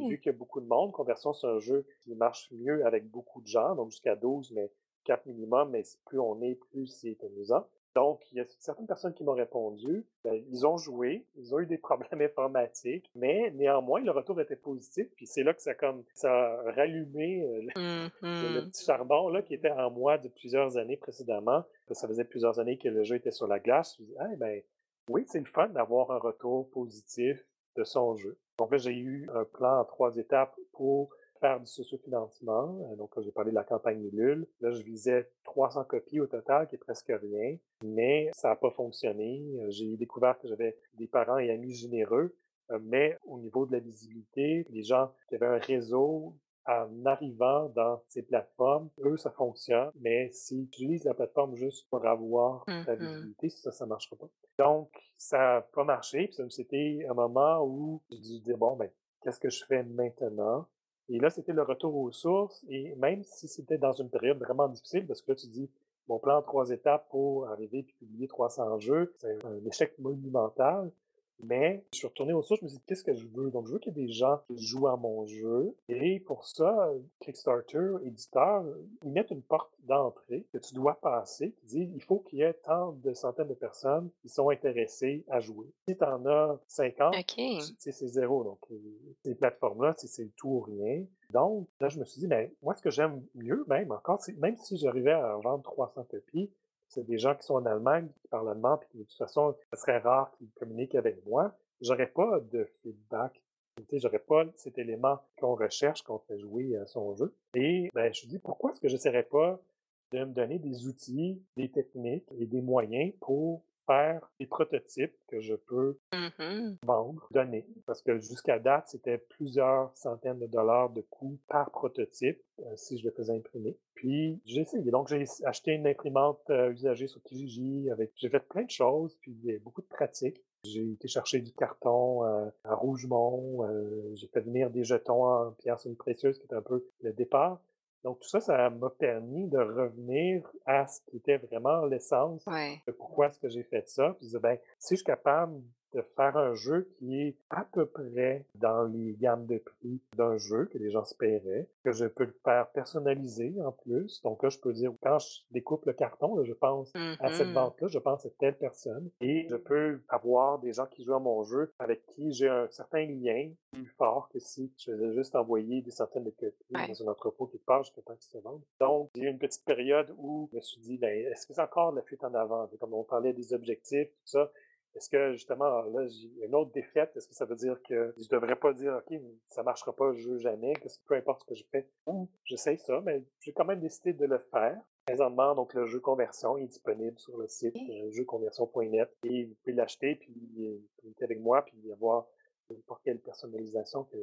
Speaker 2: vu qu'il y a beaucoup de monde. Conversion, c'est un jeu qui marche mieux avec beaucoup de gens, donc jusqu'à 12, mais 4 minimum, mais plus on est, plus c'est amusant. Donc, il y a certaines personnes qui m'ont répondu, ben, ils ont joué, ils ont eu des problèmes informatiques, mais néanmoins, le retour était positif, puis c'est là que ça, comme, ça a rallumé euh, le, le
Speaker 1: Mhm.
Speaker 2: petit charbon là, qui était en moi de plusieurs années précédemment. Ça faisait plusieurs années que le jeu était sur la glace. Je me dis, ah, ben, oui, c'est le fun d'avoir un retour positif de son jeu. Donc là, j'ai eu un plan en trois étapes pour faire du sociofinancement. Euh, Donc, quand j'ai parlé de la campagne Ulule, là, je visais 300 copies au total, qui est presque rien, mais ça n'a pas fonctionné. Euh, J'ai découvert que j'avais des parents et amis généreux, euh, mais au niveau de la visibilité, les gens qui avaient un réseau en arrivant dans ces plateformes, eux, ça fonctionne, mais s'ils utilisent la plateforme juste pour avoir la
Speaker 1: Mhm.
Speaker 2: visibilité, ça, ça marchera pas. Donc, ça n'a pas marché, puis ça- c'était un moment où j'ai dû dire, bon, ben, qu'est-ce que je fais maintenant? Et là, c'était le retour aux sources, et même si c'était dans une période vraiment difficile, parce que là, tu dis, mon plan trois étapes pour arriver et publier 300 jeux, c'est un échec monumental, mais je suis retourné aux sources, je me suis dit, qu'est-ce que je veux? Donc, je veux qu'il y ait des gens qui jouent à mon jeu. Et pour ça, Kickstarter, éditeur, ils mettent une porte d'entrée que tu dois passer, qui dit, il faut qu'il y ait tant de centaines de personnes qui sont intéressées à jouer. Si tu en as 50,
Speaker 1: OK.
Speaker 2: tu sais, c'est zéro. Donc, euh, ces plateformes-là, c'est tout ou rien. Donc, là, je me suis dit, ben, moi, ce que j'aime mieux, même encore, c'est même si j'arrivais à en vendre 300 copies, c'est des gens qui sont en Allemagne, qui parlent allemand, puis de toute façon, ce serait rare qu'ils communiquent avec moi. J'aurais pas de feedback. J'aurais pas cet élément qu'on recherche, qu'on fait jouer à son jeu. Et ben, je me dit, pourquoi est-ce que j'essaierais pas de me donner des outils, des techniques et des moyens pour faire des prototypes que je peux
Speaker 1: Mhm.
Speaker 2: vendre, donner. Parce que jusqu'à date, c'était plusieurs centaines de dollars de coûts par prototype euh, si je le faisais imprimer. Puis j'ai essayé. Donc j'ai acheté une imprimante euh, usagée sur Kijiji. Avec... J'ai fait plein de choses, puis il y a beaucoup de pratiques. J'ai été chercher du carton euh, à Rougemont. j'ai fait venir des jetons en pierre semi-précieuse, qui était un peu le départ. Donc tout ça, ça m'a permis de revenir à ce qui était vraiment l'essence
Speaker 1: Ouais.
Speaker 2: de pourquoi est-ce que j'ai fait ça. Puis je disais, ben, si je suis capable de faire un jeu qui est à peu près dans les gammes de prix d'un jeu que les gens espéraient, que je peux le faire personnaliser en plus. Donc là, je peux dire, quand je découpe le carton, là, je pense à cette
Speaker 1: Mhm.
Speaker 2: vente-là, je pense à telle personne. Et je peux avoir des gens qui jouent à mon jeu avec qui j'ai un certain lien plus fort que si je faisais juste envoyer des centaines de copies
Speaker 1: Ouais.
Speaker 2: dans un entrepôt quelque part jusqu'à temps qu'ils se vendent. Donc, il y a eu une petite période où je me suis dit, ben, est-ce que c'est encore de la fuite en avant? Comme on parlait des objectifs, tout ça. Est-ce que justement, là, j'ai une autre défaite? Est-ce que ça veut dire que je devrais pas dire, OK, ça marchera pas, je joue jamais, que peu importe ce que je fais, ou j'essaye ça, mais j'ai quand même décidé de le faire. Présentement, donc, le jeu conversion est disponible sur le site euh, jeuxconversion.net et vous pouvez l'acheter puis euh, communiquer avec moi puis avoir n'importe quelle personnalisation que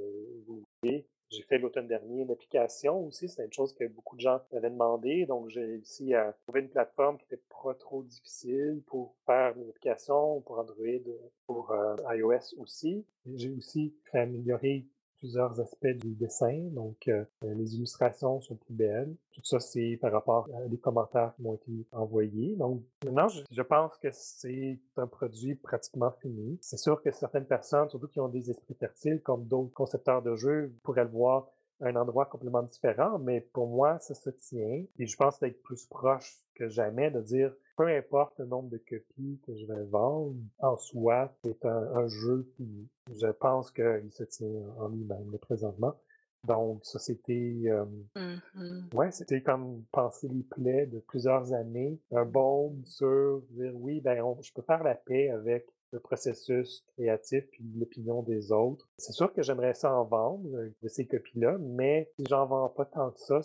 Speaker 2: vous voulez. J'ai fait l'automne dernier une application aussi, c'est une chose que beaucoup de gens m'avaient demandé, donc j'ai réussi à trouver une plateforme qui était pas trop difficile pour faire une application pour Android, pour euh, iOS aussi. J'ai aussi fait améliorer plusieurs aspects du dessin, donc euh, les illustrations sont plus belles. Tout ça, c'est par rapport à des commentaires qui m'ont été envoyés. Donc maintenant, je, je pense que c'est un produit pratiquement fini. C'est sûr que certaines personnes, surtout qui ont des esprits fertiles, comme d'autres concepteurs de jeux, pourraient le voir un endroit complètement différent, mais pour moi, ça se tient. Et je pense d'être plus proche que jamais de dire, peu importe le nombre de copies que je vais vendre, en soi, c'est un, un jeu fini. Je pense qu'il se tient en lui-même, le présentement. Donc, ça, c'était... Euh,
Speaker 1: Mhm.
Speaker 2: ouais, c'était comme penser les plaies de plusieurs années. Un baume sur dire, oui, ben, on- je peux faire la paix avec le processus créatif puis l'opinion des autres. C'est sûr que j'aimerais ça en vendre, euh, de ces copies-là, mais si j'en vends pas tant que ça,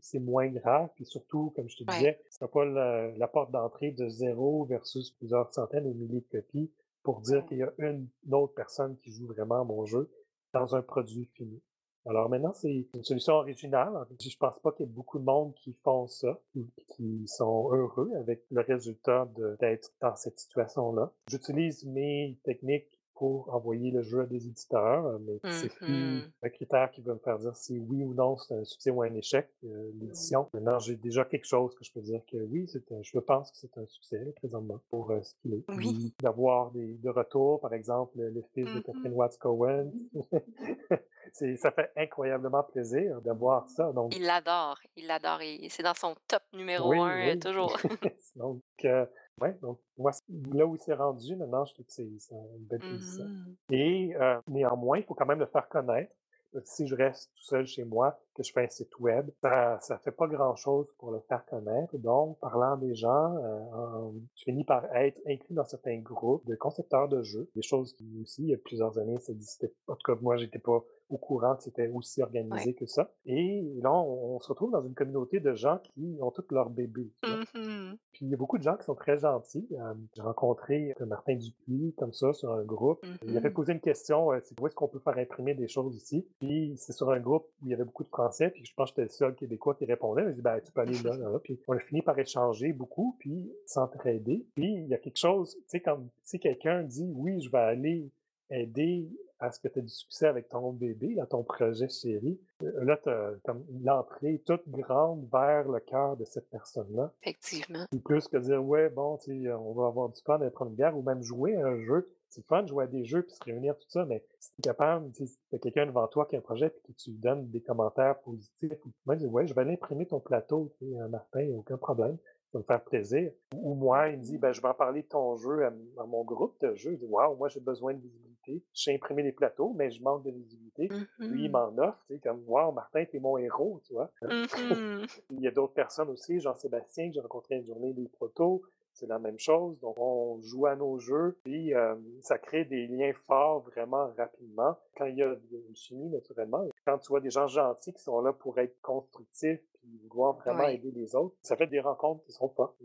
Speaker 2: c'est- moins grave. Puis surtout, comme je te
Speaker 1: Ouais.
Speaker 2: disais, c'est pas la, la porte d'entrée de zéro versus plusieurs centaines ou milliers de copies pour dire qu'il y a une, une autre personne qui joue vraiment à mon jeu dans un produit fini. Alors maintenant, c'est une solution originale. Je pense pas qu'il y ait beaucoup de monde qui font ça, ou qui sont heureux avec le résultat d'être dans cette situation-là. J'utilise mes techniques pour envoyer le jeu à des éditeurs, euh, mais c'est plus
Speaker 1: Mhm.
Speaker 2: un critère qui va me faire dire si oui ou non c'est un succès ou un échec, euh, l'édition. Maintenant, j'ai déjà quelque chose que je peux dire que oui, un- je pense que c'est un succès présentement pour euh, ce qu'il est.
Speaker 1: Oui.
Speaker 2: D'avoir des de retours, par exemple, le, fils de
Speaker 1: Mhm.
Speaker 2: Catherine Watts Cohen. c'est, ça fait incroyablement plaisir d'avoir ça. Donc,
Speaker 1: Il l'adore, il l'adore c'est dans son top numéro
Speaker 2: oui,
Speaker 1: un, euh,
Speaker 2: oui.
Speaker 1: toujours.
Speaker 2: Donc, euh, Ouais, donc là où c'est rendu maintenant, je trouve que c'est une belle position
Speaker 1: Mmh
Speaker 2: et heu, néanmoins, il faut quand même le faire connaître. Heu, si je reste tout seul chez moi, que je fais un site web, ça ça fait pas grand-chose pour le faire connaître. Donc, parlant des gens, en je finis par être inclus dans certains groupes de concepteurs de jeux, des choses qui aussi, il y a plusieurs années, ça existait en tout cas, moi, j'étais pas au courant que c'était aussi
Speaker 1: Ouais.
Speaker 2: organisé que ça et là, on on se retrouve dans une communauté de gens qui ont tous leurs bébés?
Speaker 1: Mmh
Speaker 2: Puis il y a beaucoup de gens qui sont très gentils. Hem, j'ai rencontré, Martin Dupuis comme ça sur un groupe. Il avait
Speaker 1: Mmh
Speaker 2: posé une question, c'est: «Où est-ce qu'on peut faire imprimer des choses ici?» puis c'est sur un groupe où il y avait beaucoup de Français, puis je pense que j'étais le seul Québécois qui répondait. Il dit: «Ben, tu peux aller là, là, là». Puis on a fini par échanger beaucoup, puis s'entraider. Puis il y a quelque chose, tu sais, comme si quelqu'un dit: «Oui, je vais aller aider à ce que tu aies du succès avec ton bébé, dans ton projet chéri», heu, là, tu as comme l'entrée toute grande vers le cœur de cette personne-là.
Speaker 1: Effectivement.
Speaker 2: Plus que dire: «Ouais, bon, sais, on va avoir du fun, aller prendre une bière» ou même jouer à un jeu. C'est fun de jouer à des jeux puis se réunir tout ça, mais si tu es capable, si tu as quelqu'un devant toi qui a un projet puis que tu lui donnes des commentaires positifs ou même dire: «Ouais, je vais aller imprimer ton plateau, sais, heu, Martin, aucun problème, ça va me faire plaisir». Ou moi, il me dit: «Ben, je vais en parler de ton jeu à à mon groupe de jeu». Je dis: «Waouh, moi j'ai besoin de visibilité. Je sais imprimer des plateaux, mais je manque de visibilité». Lui, il
Speaker 1: Mmh
Speaker 2: m'en offre, tu sais, comme: «Waouh, Martin, tu es mon héros», tu vois?
Speaker 1: Mmh
Speaker 2: Il y a d'autres personnes aussi, Jean-Sébastien, que j'ai rencontré une journée des protos, c'est la même chose. Donc, on joue à nos jeux, puis hem, ça crée des liens forts vraiment rapidement. Quand il y a une chimie, naturellement, quand tu vois des gens gentils qui sont là pour être constructifs, puis vouloir vraiment aider les autres, ça fait des rencontres qui sont fortes,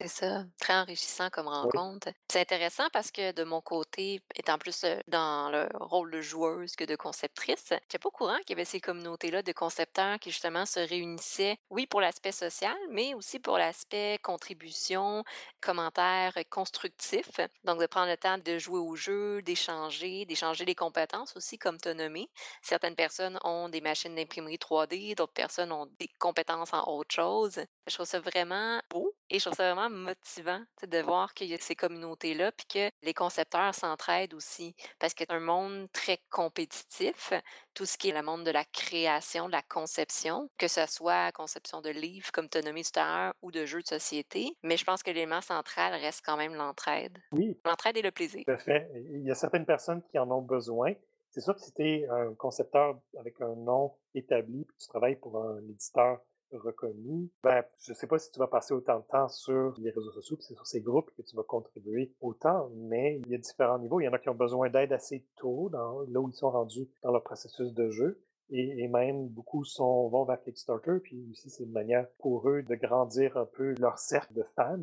Speaker 1: C'est ça, très enrichissant comme
Speaker 2: Oui,
Speaker 1: rencontre. C'est intéressant parce que de mon côté, étant plus dans le rôle de joueuse que de conceptrice, j'étais pas au courant qu'il y avait ces communautés-là de concepteurs qui justement se réunissaient, oui, pour l'aspect social, mais aussi pour l'aspect contribution, commentaires constructifs. Donc, de prendre le temps de jouer au jeu, d'échanger, d'échanger les compétences aussi, comme tu as nommé. Certaines personnes ont des machines d'imprimerie 3D, d'autres personnes ont des compétences en autre chose. Je trouve ça vraiment beau et je trouve ça vraiment motivant de voir qu'il y a ces communautés-là, puis que les concepteurs s'entraident aussi. Parce que c'est un monde très compétitif, tout ce qui est le monde de la création, de la conception, que ce soit conception de livres, comme tu as nommé tout à l'heure, ou de jeux de société. Mais je pense que l'élément central reste quand même l'entraide.
Speaker 2: oui,
Speaker 1: L'entraide et le plaisir.
Speaker 2: tout à fait. il y a certaines personnes qui en ont besoin. C'est sûr que si tu es un concepteur avec un nom établi, puis tu travailles pour un éditeur reconnu, ben, je sais pas si tu vas passer autant de temps sur les réseaux sociaux, puis c'est sur ces groupes que tu vas contribuer autant, mais il y a différents niveaux. Il y en a qui ont besoin d'aide assez tôt, dans, là où ils sont rendus dans leur processus de jeu. Et, et même beaucoup sont, vont vers Kickstarter, puis aussi c'est une manière pour eux de grandir un peu leur cercle de fans.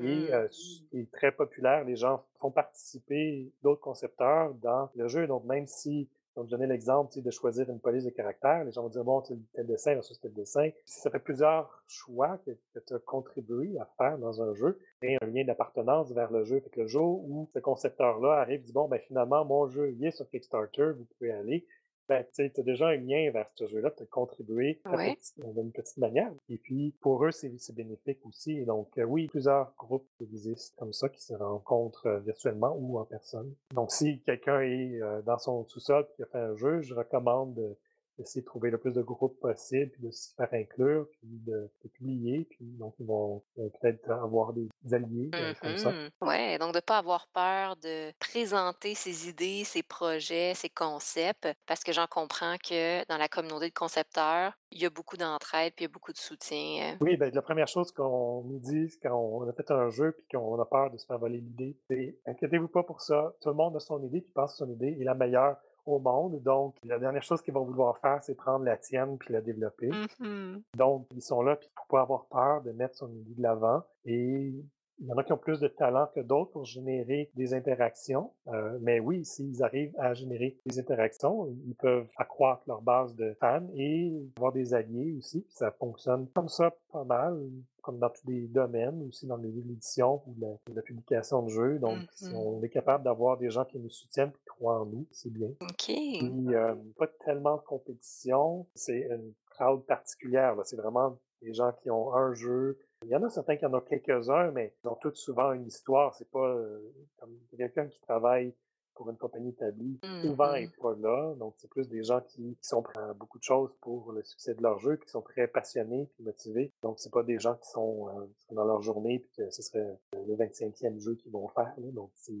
Speaker 2: Et,
Speaker 1: Mhm.
Speaker 2: euh, et très populaire, les gens font participer d'autres concepteurs dans le jeu. Donc même si donc, je donnais l'exemple de choisir une police de caractère. Les gens vont dire, bon, tel dessin versus tel dessin. Si ça fait plusieurs choix que, tu as contribué à faire dans un jeu, et un lien d'appartenance vers le jeu. Fait le jour où ce concepteur-là arrive dit, bon, ben finalement, mon jeu, il est sur Kickstarter, vous pouvez aller. Ben, tu as déjà un lien vers ce jeu-là, tu as contribué
Speaker 1: Ouais.
Speaker 2: d'une petite manière. Et puis, pour eux, c'est bénéfique aussi. Et donc, euh, oui, plusieurs groupes existent comme ça qui se rencontrent euh, virtuellement ou en personne. Donc, si quelqu'un est euh, dans son sous-sol et a fait un jeu, je recommande de, d'essayer de trouver le plus de groupes possible, puis de s'y faire inclure, puis de, de publier. Puis, donc, ils vont peut-être avoir des alliés euh, comme ça.
Speaker 1: Ouais, donc de pas avoir peur de présenter ses idées, ses projets, ses concepts, parce que j'en comprends que dans la communauté de concepteurs, il y a beaucoup d'entraide puis il y a beaucoup de soutien. euh.
Speaker 2: Oui, ben, la première chose qu'on nous dit quand on a fait un jeu puis qu'on a peur de se faire voler l'idée, c'est inquiétez-vous pas pour ça. Tout le monde a son idée puis pense que son idée est la meilleure au monde. Donc, la dernière chose qu'ils vont vouloir faire, c'est prendre la tienne puis la développer.
Speaker 1: Mhm.
Speaker 2: Donc, ils sont là puis pour pas avoir peur de mettre son idée de l'avant. Et il y en a qui ont plus de talent que d'autres pour générer des interactions. Euh, mais oui, s'ils arrivent à générer des interactions, ils peuvent accroître leur base de fans et avoir des alliés aussi. Puis ça fonctionne comme ça pas mal, comme dans tous les domaines, aussi dans l'édition ou la, la publication de jeux. Donc, si
Speaker 1: Mhm.
Speaker 2: on est capable d'avoir des gens qui nous soutiennent et qui croient en nous, c'est bien.
Speaker 1: OK.
Speaker 2: Puis, euh, pas tellement de compétition. C'est une crowd particulière. C'est vraiment des gens qui ont un jeu. Il y en a certains qui en ont quelques-uns, mais ils ont tous souvent une histoire. C'est pas euh, comme quelqu'un qui travaille pour une compagnie établie, souvent
Speaker 1: Mhm.
Speaker 2: n'est pas là. Donc, c'est plus des gens qui, qui sont prêts à beaucoup de choses pour le succès de leur jeu, qui sont très passionnés et motivés. Donc, c'est pas des gens qui sont, euh, qui sont dans leur journée puis que ce serait le 25e jeu qu'ils vont faire. là. Donc, c'est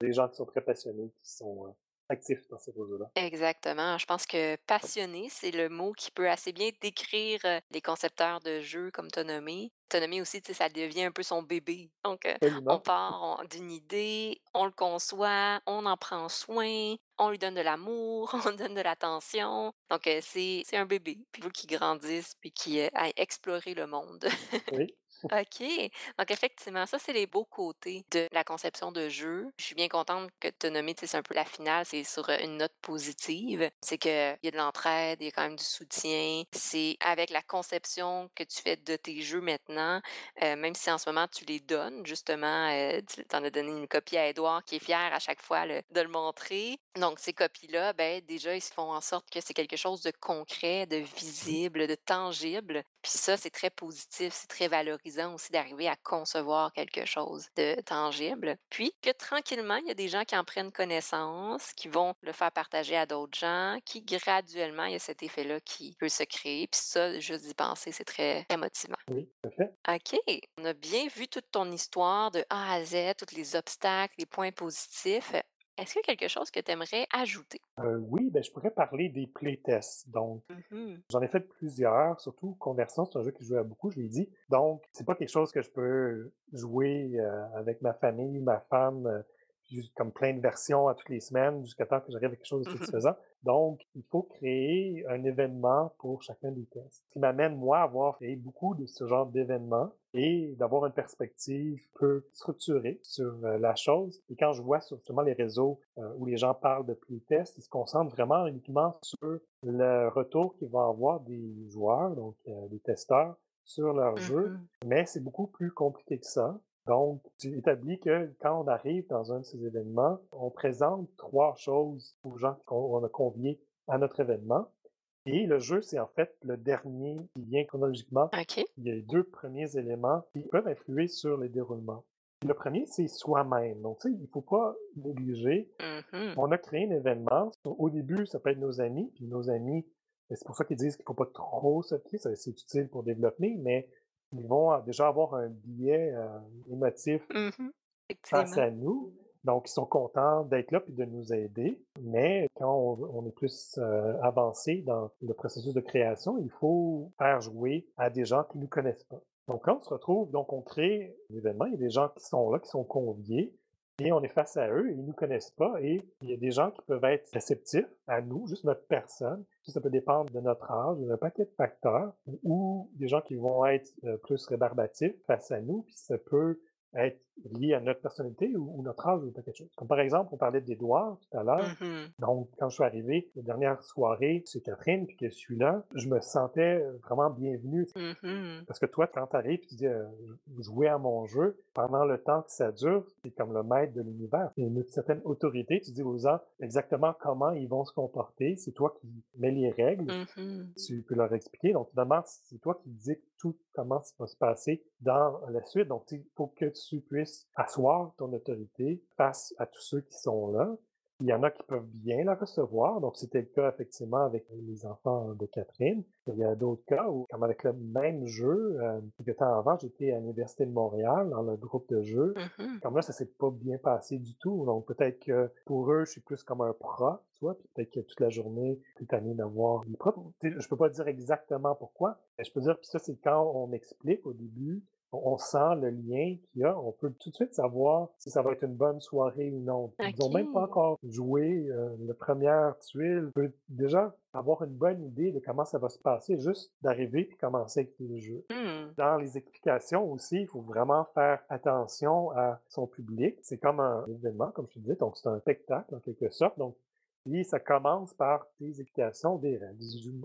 Speaker 2: des gens qui sont très passionnés, qui sont euh, actifs dans ces jeux-là.
Speaker 1: Exactement. Je pense que passionné, c'est le mot qui peut assez bien décrire euh, les concepteurs de jeux comme t'as nommé. T'as nommé aussi, ça devient un peu son bébé. Donc, euh, on part d'une idée, on le conçoit, on en prend soin, on lui donne de l'amour, on donne de l'attention. Donc, euh, c'est un bébé. Puis, il faut qu'il grandisse puis euh, aille explorer le monde.
Speaker 2: Oui.
Speaker 1: OK. Donc effectivement, ça, c'est les beaux côtés de la conception de jeu. Je suis bien contente que tu as nommé, tu sais, un peu la finale, c'est sur euh, une note positive. C'est qu'il y a de l'entraide, il y a quand même du soutien. C'est avec la conception que tu fais de tes jeux maintenant, euh, même si en ce moment tu les donnes, justement, euh, tu en as donné une copie à Edouard qui est fier à chaque fois le- de le montrer. Donc ces copies-là, ben déjà, ils font en sorte que c'est quelque chose de concret, de visible, de tangible. Puis ça, c'est très positif, c'est très valorisant aussi d'arriver à concevoir quelque chose de tangible. Puis que tranquillement, il y a des gens qui en prennent connaissance, qui vont le faire partager à d'autres gens, qui graduellement, il y a cet effet-là qui peut se créer. Puis ça, juste d'y penser, c'est très, très motivant.
Speaker 2: Oui, fait.
Speaker 1: OK. On a bien vu toute ton histoire de A à Z, tous les obstacles, les points positifs. Est-ce qu'il y a quelque chose que tu aimerais ajouter?
Speaker 2: Euh, oui, ben, je pourrais parler des playtests. Donc,
Speaker 1: Mhm.
Speaker 2: J'en ai fait plusieurs, surtout Conversion, c'est un jeu que je joue à beaucoup, je l'ai dit. Donc, c'est pas quelque chose que je peux jouer euh, avec ma famille, ma femme, euh, comme plein de versions à toutes les semaines jusqu'à temps que j'arrive à quelque chose de
Speaker 1: Mhm.
Speaker 2: satisfaisant. Donc, il faut créer un événement pour chacun des tests. Ce qui m'amène, moi, à avoir fait beaucoup de ce genre d'événements et d'avoir une perspective peu structurée sur euh, la chose. Et quand je vois sur justement les réseaux euh, où les gens parlent de playtest, ils se concentrent vraiment uniquement sur le retour qu'ils vont avoir des joueurs, donc euh, des testeurs, sur leur jeu,
Speaker 1: Mhm.
Speaker 2: mais c'est beaucoup plus compliqué que ça. Donc, j'ai établi que quand on arrive dans un de ces événements, on présente trois choses aux gens qu'on a conviés à notre événement. Et le jeu, c'est en fait le dernier qui vient chronologiquement. Il y a les deux premiers éléments qui peuvent influer sur les déroulements. Le premier, c'est soi-même. Donc, tu sais, il faut pas négliger
Speaker 1: Mhm.
Speaker 2: on a créé un événement. Au début, ça peut être nos amis, puis nos amis, ben, c'est pour ça qu'ils disent qu'il faut pas trop se fier, c'est utile pour développer, mais ils vont euh, déjà avoir un biais euh, émotif
Speaker 1: Mhm.
Speaker 2: face à nous. Donc, ils sont contents d'être là puis de nous aider. Mais quand on, est plus euh, avancé dans le processus de création, il faut faire jouer à des gens qui ne nous connaissent pas. Donc, quand on se retrouve, donc on crée un événement, il y a des gens qui sont là, qui sont conviés, et on est face à eux, et ils nous connaissent pas, et il y a des gens qui peuvent être réceptifs à nous, juste notre personne. Ça, ça peut dépendre de notre âge, d'un paquet de facteurs, ou des gens qui vont être euh, plus rébarbatifs face à nous, puis ça peut être lié à notre personnalité ou, ou notre âge ou quelque chose. Comme par exemple, on parlait d'Édouard tout à l'heure.
Speaker 1: Mhm.
Speaker 2: Donc, quand je suis arrivé la dernière soirée chez Catherine, puis que je suis là, je me sentais vraiment bienvenu.
Speaker 1: Mhm.
Speaker 2: Parce que toi, quand tu arrives, tu dis euh, jouer à mon jeu, pendant le temps que ça dure, c'est comme le maître de l'univers. Il y a une certaine autorité. Tu dis aux gens exactement comment ils vont se comporter. C'est toi qui mets les règles.
Speaker 1: Mhm.
Speaker 2: Tu peux leur expliquer. Donc, finalement, c'est toi qui dis tout comment ça va se passer dans la suite. Donc, il faut que tu puisses asseoir ton autorité face à tous ceux qui sont là. Il y en a qui peuvent bien la recevoir. Donc, c'était le cas effectivement avec les enfants de Catherine. Il y a d'autres cas où, comme avec le même jeu, euh, quelques temps avant, j'étais à l'Université de Montréal dans le groupe de jeu.
Speaker 1: Mhm.
Speaker 2: Comme là, ça s'est pas bien passé du tout. Donc, peut-être que pour eux, je suis plus comme un pro, tu vois, puis peut-être que toute la journée, tu es tanné d'avoir. Tu sais, Je peux pas dire exactement pourquoi, mais je peux dire, puis ça, c'est quand on explique au début, on sent le lien qu'il y a, on peut tout de suite savoir si ça va être une bonne soirée ou non. Ils n'ont même pas encore joué euh, la première tuile. On peut déjà avoir une bonne idée de comment ça va se passer, juste d'arriver puis commencer avec le jeu.
Speaker 1: Mhm.
Speaker 2: Dans les explications aussi, il faut vraiment faire attention à son public. C'est comme un événement, comme je te disais, donc c'est un spectacle en quelque sorte. Donc, puis ça commence par tes explications des règles.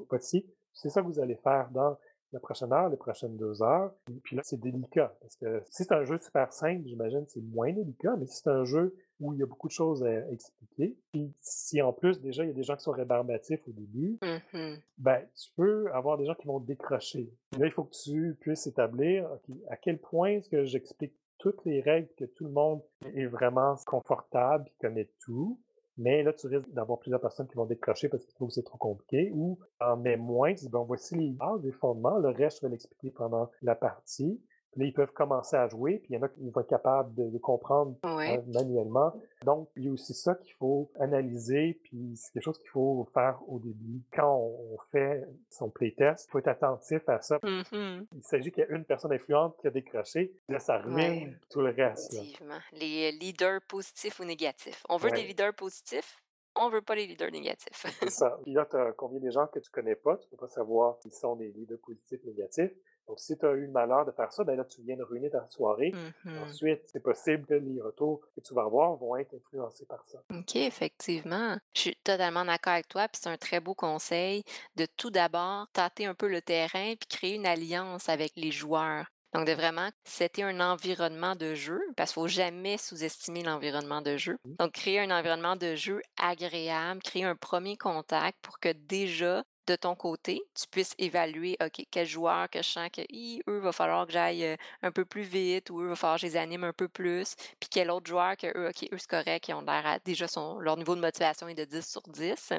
Speaker 2: Voici, c'est ça que vous allez faire dans la prochaine heure, les prochaines deux heures. Puis là, c'est délicat. Parce que si c'est un jeu super simple, j'imagine c'est moins délicat, mais si c'est un jeu où il y a beaucoup de choses à expliquer, puis si en plus déjà il y a des gens qui sont rébarbatifs au début,
Speaker 1: Mhm.
Speaker 2: ben, tu peux avoir des gens qui vont décrocher. Là, il faut que tu puisses établir à quel point est-ce que j'explique toutes les règles, que tout le monde est vraiment confortable, qui connaît tout. Mais là, tu risques d'avoir plusieurs personnes qui vont décrocher parce qu'ils trouvent que c'est trop compliqué ou en mets moins, tu dis, bon, voici les bases, les fondements, le reste, je vais l'expliquer pendant la partie. Là, ils peuvent commencer à jouer, puis il y en a qui vont être capables de, comprendre
Speaker 1: Ouais.
Speaker 2: euh, manuellement. Donc, il y a aussi ça qu'il faut analyser, puis c'est quelque chose qu'il faut faire au début. Quand on fait son playtest, il faut être attentif à ça.
Speaker 1: Mhm.
Speaker 2: Il s'agit qu'il y a une personne influente qui a décroché, là, ça ruine
Speaker 1: Ouais.
Speaker 2: tout le reste. là.
Speaker 1: Effectivement. Les euh, leaders positifs ou négatifs. On veut des leaders positifs, on veut pas les leaders négatifs.
Speaker 2: C'est ça. Puis là, tu as combien de gens que tu connais pas, tu peux pas savoir s'ils sont des leaders positifs ou négatifs. Donc, si tu as eu le malheur de faire ça, ben là, tu viens de ruiner ta soirée.
Speaker 1: Mhm.
Speaker 2: Ensuite, c'est possible que les retours que tu vas avoir vont être influencés par ça.
Speaker 1: OK, effectivement. Je suis totalement d'accord avec toi, puis c'est un très beau conseil de tout d'abord tâter un peu le terrain puis créer une alliance avec les joueurs. Donc, de vraiment c'était un environnement de jeu, parce qu'il ne faut jamais sous-estimer l'environnement de jeu.
Speaker 2: Mmh.
Speaker 1: Donc, créer un environnement de jeu agréable, créer un premier contact pour que déjà, de ton côté, tu puisses évaluer, OK, quel joueur que je sens que, Hi, eux, va falloir que j'aille un peu plus vite, ou eux, va falloir que je les anime un peu plus, puis quel autre joueur que eux, OK, eux, c'est correct, ils ont l'air à, déjà, son, leur niveau de motivation est de 10 sur 10.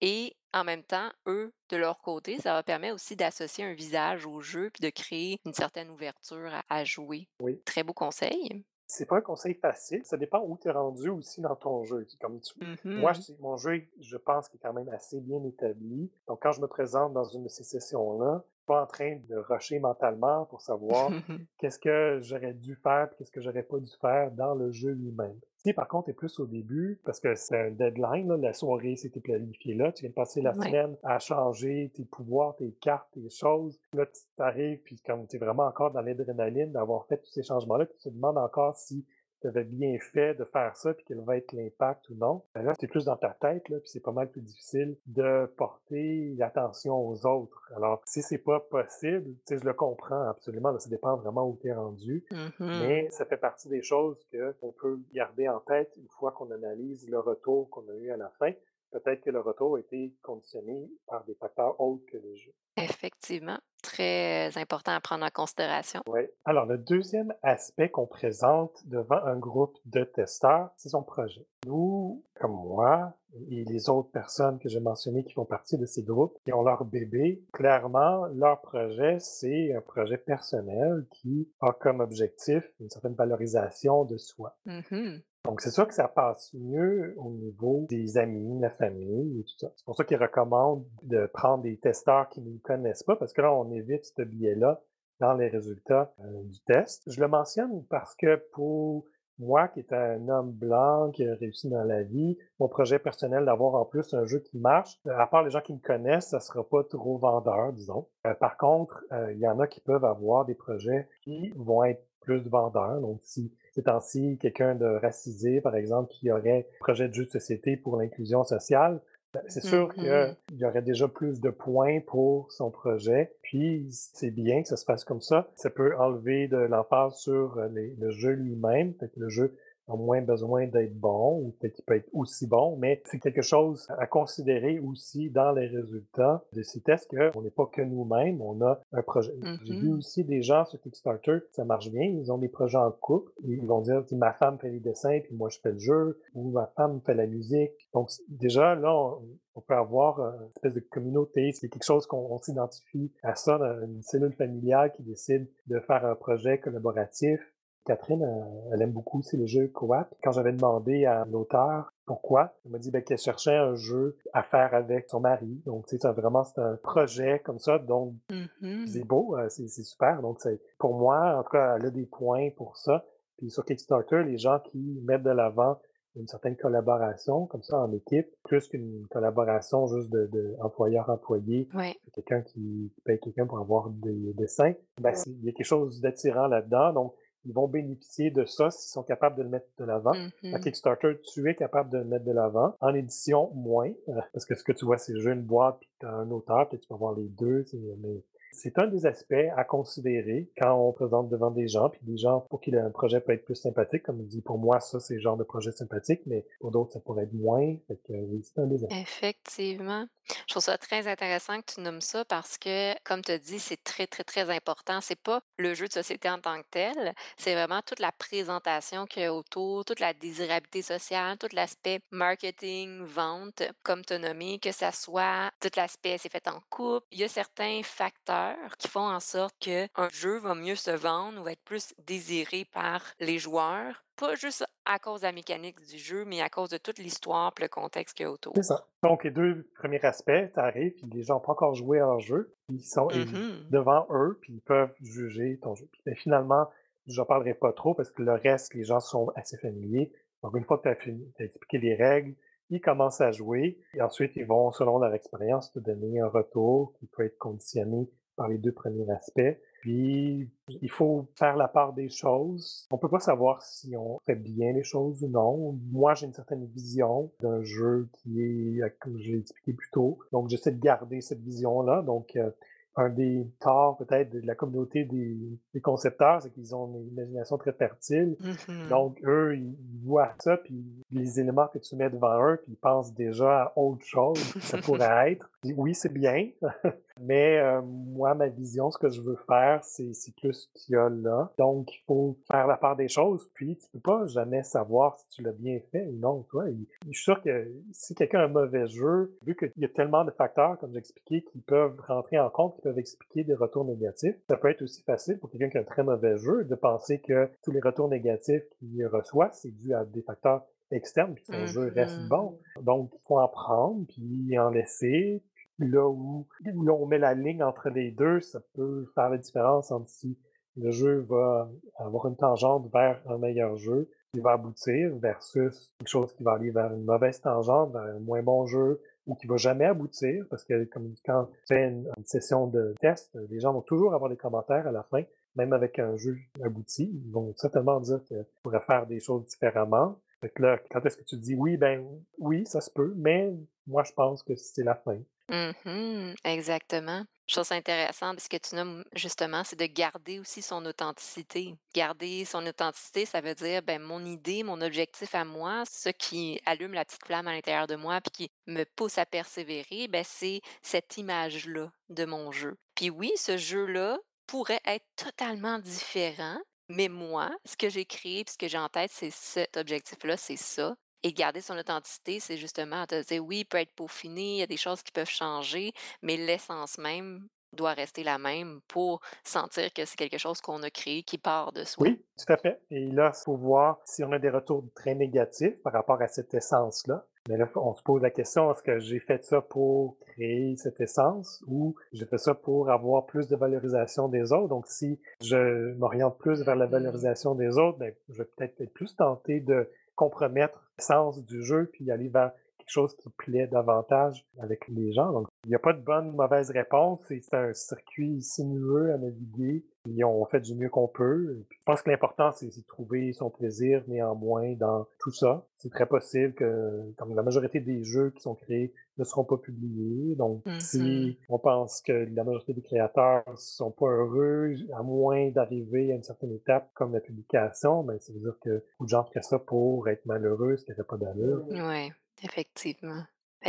Speaker 1: Et en même temps, eux, de leur côté, ça va permettre aussi d'associer un visage au jeu puis de créer une certaine ouverture à, à jouer.
Speaker 2: Oui.
Speaker 1: Très beau conseil.
Speaker 2: C'est pas un conseil facile. Ça dépend où tu es rendu aussi dans ton jeu. Comme tu... Moi,
Speaker 1: Mhm.
Speaker 2: je- mon jeu, je pense qu'il est quand même assez bien établi. Donc, quand je me présente dans une de ces sessions-là, je suis pas en train de rusher mentalement pour savoir qu'est-ce que j'aurais dû faire qu'est-ce que j'aurais pas dû faire dans le jeu lui-même. Par contre, tu es plus au début, parce que c'est un deadline, là, la soirée c'était planifié là, tu viens de passer la
Speaker 1: Ouais.
Speaker 2: semaine à changer tes pouvoirs, tes cartes, tes choses, là tu t'arrives, puis comme tu es vraiment encore dans l'adrénaline d'avoir fait tous ces changements-là, tu te demandes encore si tu avais bien fait de faire ça, puis quel va être l'impact ou non. Ben là, es plus dans ta tête, là, puis c'est pas mal plus difficile de porter l'attention aux autres. Alors, si c'est pas possible, tu sais, je le comprends absolument, là, ça dépend vraiment où tu es rendu,
Speaker 1: Mhm.
Speaker 2: mais ça fait partie des choses qu'on peut garder en tête une fois qu'on analyse le retour qu'on a eu à la fin. Peut-être que le retour a été conditionné par des facteurs autres que le jeu.
Speaker 1: Effectivement, très important à prendre en considération.
Speaker 2: Ouais. Alors, le deuxième aspect qu'on présente devant un groupe de testeurs, c'est son projet. Nous, comme moi et les autres personnes que j'ai mentionnées qui font partie de ces groupes, qui ont leur bébé, clairement, leur projet, c'est un projet personnel qui a comme objectif une certaine valorisation de soi.
Speaker 1: Mhm.
Speaker 2: Donc, c'est sûr que ça passe mieux au niveau des amis, la famille et tout ça. C'est pour ça qu'ils recommandent de prendre des testeurs qui ne nous connaissent pas, parce que là, on évite ce biais-là dans les résultats euh, du test. Je le mentionne parce que pour moi, qui est un homme blanc, qui a réussi dans la vie, mon projet personnel d'avoir en plus un jeu qui marche, euh, à part les gens qui me connaissent, ça sera pas trop vendeur, disons. Euh, par contre, il y en a qui peuvent avoir des projets qui vont être plus vendeurs. Donc, si ces temps-ci, quelqu'un de racisé, par exemple, qui aurait un projet de jeu de société pour l'inclusion sociale, ben, c'est sûr
Speaker 1: Mhm.
Speaker 2: qu'il y aurait déjà plus de points pour son projet. Puis, c'est bien que ça se fasse comme ça. Ça peut enlever de l'emphase sur euh, les- le jeu lui-même. Peut-être le jeu a moins besoin d'être bon, ou peut-être qu'il peut être aussi bon, mais c'est quelque chose à considérer aussi dans les résultats de ces tests qu'on n'est pas que nous-mêmes, on a un projet. J'ai vu
Speaker 1: Mhm.
Speaker 2: aussi des gens sur Kickstarter, ça marche bien, ils ont des projets en couple, ils vont dire, ma femme fait les dessins, puis moi je fais le jeu, ou ma femme fait la musique. Donc déjà, là, on, on peut avoir une espèce de communauté, c'est quelque chose qu'on on s'identifie à ça, une cellule familiale qui décide de faire un projet collaboratif. Catherine, euh, elle aime beaucoup aussi les jeux coop. Quand j'avais demandé à l'auteur pourquoi, elle m'a dit ben, qu'elle cherchait un jeu à faire avec son mari. Donc, tu sais, c'est vraiment c'est un projet comme ça. Donc,
Speaker 1: Mhm.
Speaker 2: c'est beau, euh, c'est c'est super. Donc, c'est pour moi, en tout cas, elle a des points pour ça. Puis sur Kickstarter, les gens qui mettent de l'avant une certaine collaboration, comme ça, en équipe, plus qu'une collaboration juste de, de employeur-employé,
Speaker 1: Ouais.
Speaker 2: quelqu'un qui paye quelqu'un pour avoir des dessins, ben, c'est- il y a quelque chose d'attirant là-dedans. Donc, ils vont bénéficier de ça s'ils sont capables de le mettre de l'avant. À
Speaker 1: Mhm.
Speaker 2: Kickstarter, tu es capable de le mettre de l'avant. En édition, moins. euh, Parce que ce que tu vois, c'est juste une boîte puis tu as un auteur, puis tu peux avoir les deux. Mais c'est un des aspects à considérer quand on présente devant des gens. Puis des gens, pour qui un projet peut être plus sympathique, comme il dit, pour moi, ça, c'est le genre de projet sympathique, mais pour d'autres, ça pourrait être moins. C'est un des aspects.
Speaker 1: Effectivement. Je trouve ça très intéressant que tu nommes ça parce que, comme tu as dit, c'est très, très, très important. C'est pas le jeu de société en tant que tel, c'est vraiment toute la présentation qu'il y a autour, toute la désirabilité sociale, tout l'aspect marketing, vente, comme tu as nommé, que ça soit tout l'aspect c'est fait en couple. Il y a certains facteurs qui font en sorte qu'un jeu va mieux se vendre ou être plus désiré par les joueurs pas juste à cause de la mécanique du jeu, mais à cause de toute l'histoire et le contexte qu'il y a autour.
Speaker 2: C'est ça. Donc, les deux premiers aspects, t'arrives, puis les gens n'ont pas encore joué à leur jeu, puis ils sont
Speaker 1: Mhm.
Speaker 2: devant eux, puis ils peuvent juger ton jeu. Puis ben, finalement, je n'en parlerai pas trop parce que le reste, les gens sont assez familiers. Donc, une fois que tu as t'as expliqué les règles, ils commencent à jouer, et ensuite, ils vont, selon leur expérience, te donner un retour qui peut être conditionné par les deux premiers aspects. Puis, il faut faire la part des choses. On peut pas savoir si on fait bien les choses ou non. Moi, j'ai une certaine vision d'un jeu qui est, euh, comme j'ai expliqué plus tôt. Donc, j'essaie de garder cette vision-là. Donc, euh, un des torts peut-être de la communauté des, des concepteurs, c'est qu'ils ont une imagination très fertile.
Speaker 1: Mhm.
Speaker 2: Donc, eux, ils voient ça, puis les éléments que tu mets devant eux, puis ils pensent déjà à autre chose que ça pourrait être. Oui, c'est bien, mais euh, moi, ma vision, ce que je veux faire, c'est plus ce qu'il y a là. Donc, il faut faire la part des choses, puis tu peux pas jamais savoir si tu l'as bien fait ou non. Toi, Il- je suis sûr que si quelqu'un a un mauvais jeu, vu qu'il y a tellement de facteurs, comme j'expliquais, qui peuvent rentrer en compte, qui peuvent expliquer des retours négatifs, ça peut être aussi facile pour quelqu'un qui a un très mauvais jeu de penser que tous les retours négatifs qu'il reçoit, c'est dû à des facteurs externes, puis son jeu reste
Speaker 1: Mhm.
Speaker 2: bon. Donc, il faut en prendre, puis en laisser. Là où, où on met la ligne entre les deux, ça peut faire la différence entre si le jeu va avoir une tangente vers un meilleur jeu, qui va aboutir, versus quelque chose qui va aller vers une mauvaise tangente, vers un moins bon jeu, ou qui va jamais aboutir, parce que comme quand tu fais une, session de test, les gens vont toujours avoir des commentaires à la fin, même avec un jeu abouti, ils vont certainement dire qu'ils pourraient faire des choses différemment. Fait que là, quand est-ce que tu dis oui, ben oui, ça se peut, mais moi je pense que c'est la fin.
Speaker 1: Mhm, exactement. Je trouve ça parce que tu nommes justement, c'est de garder aussi son authenticité. Garder son authenticité, ça veut dire ben, mon idée, mon objectif à moi, ce qui allume la petite flamme à l'intérieur de moi puis qui me pousse à persévérer, ben, c'est cette image-là de mon jeu. Puis oui, ce jeu-là pourrait être totalement différent, mais moi, ce que j'ai créé puis ce que j'ai en tête, c'est cet objectif-là, c'est ça. Et de garder son authenticité, c'est justement de dire oui, il peut être peaufiné, il y a des choses qui peuvent changer, mais l'essence même doit rester la même pour sentir que c'est quelque chose qu'on a créé qui part de soi.
Speaker 2: Oui, tout à fait. Et là, il faut voir si on a des retours très négatifs par rapport à cette essence-là. Mais là, on se pose la question, est-ce que j'ai fait ça pour créer cette essence ou j'ai fait ça pour avoir plus de valorisation des autres? Donc, si je m'oriente plus vers la
Speaker 1: Mhm.
Speaker 2: valorisation des autres, ben, je vais peut-être être plus tenté de compromettre l'essence du jeu puis aller vers quelque chose qui plaît davantage avec les gens. Donc, il n'y a pas de bonne ou mauvaise réponse. C'est un circuit sinueux à naviguer. Puis on fait du mieux qu'on peut. Et je pense que l'important, c'est de trouver son plaisir néanmoins dans tout ça. C'est très possible que, comme la majorité des jeux qui sont créés ne seront pas publiés. Donc,
Speaker 1: Mhm.
Speaker 2: si on pense que la majorité des créateurs sont pas heureux, à moins d'arriver à une certaine étape comme la publication, ben, ça veut dire que beaucoup de gens feraient ça pour être malheureux, ce qui n'aurait pas d'allure.
Speaker 1: Oui, effectivement.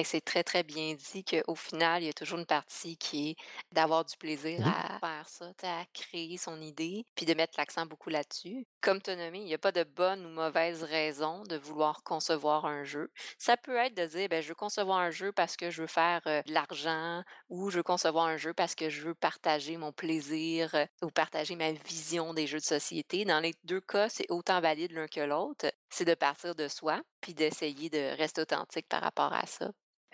Speaker 1: C'est très, très bien dit qu'au final, il y a toujours une partie qui est d'avoir du plaisir
Speaker 2: Mhm.
Speaker 1: à faire ça, à créer son idée, puis de mettre l'accent beaucoup là-dessus. Comme tu as nommé, il n'y a pas de bonne ou mauvaise raison de vouloir concevoir un jeu. Ça peut être de dire, ben, je veux concevoir un jeu parce que je veux faire euh, de l'argent ou je veux concevoir un jeu parce que je veux partager mon plaisir euh, ou partager ma vision des jeux de société. Dans les deux cas, c'est autant valide l'un que l'autre. C'est de partir de soi puis d'essayer de rester authentique par rapport à ça.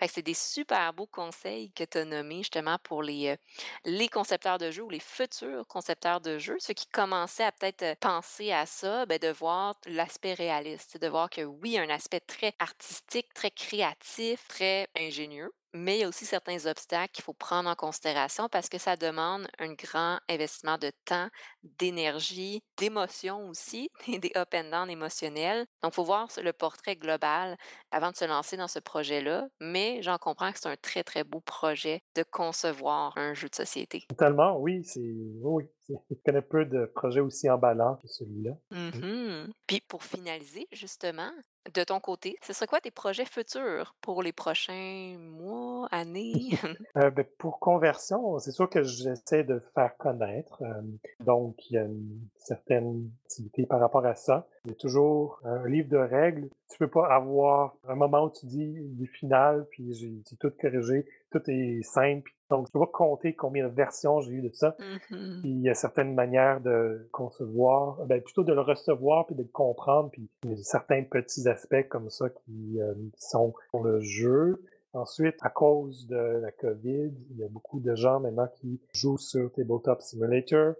Speaker 1: C'est des super beaux conseils que tu as nommés justement pour les, euh, les concepteurs de jeux ou les futurs concepteurs de jeux, ceux qui commençaient à peut-être euh, penser à ça, ben, de voir l'aspect réaliste, de voir que oui, un aspect très artistique, très créatif, très ingénieux, mais il y a aussi certains obstacles qu'il faut prendre en considération parce que ça demande un grand investissement de temps, d'énergie, d'émotion aussi, des up and down émotionnels. Donc, il faut voir le portrait global avant de se lancer dans ce projet-là, mais j'en comprends que c'est un très, très beau projet de concevoir un jeu de société.
Speaker 2: Totalement, oui, c'est oui, je connais peu de projets aussi emballants que celui-là.
Speaker 1: Mhm. Puis pour finaliser, justement, de ton côté, ce serait quoi tes projets futurs pour les prochains mois, années?
Speaker 2: Euh, ben, pour conversion, c'est sûr que j'essaie de faire connaître. euh, donc, il y a une certaine activité par rapport à ça. Il y a toujours un livre de règles. Tu peux pas avoir un moment où tu dis du final, puis j'ai tout corrigé, tout est simple. Donc, tu vas compter combien de versions j'ai eu de ça. Puis il y a certaines manières de concevoir, ben, plutôt de le recevoir puis de le comprendre. Puis il y a certains petits aspects comme ça qui, euh, sont pour le jeu. Ensuite, à cause de la COVID, il y a beaucoup de gens maintenant qui jouent sur Tabletop Simulator.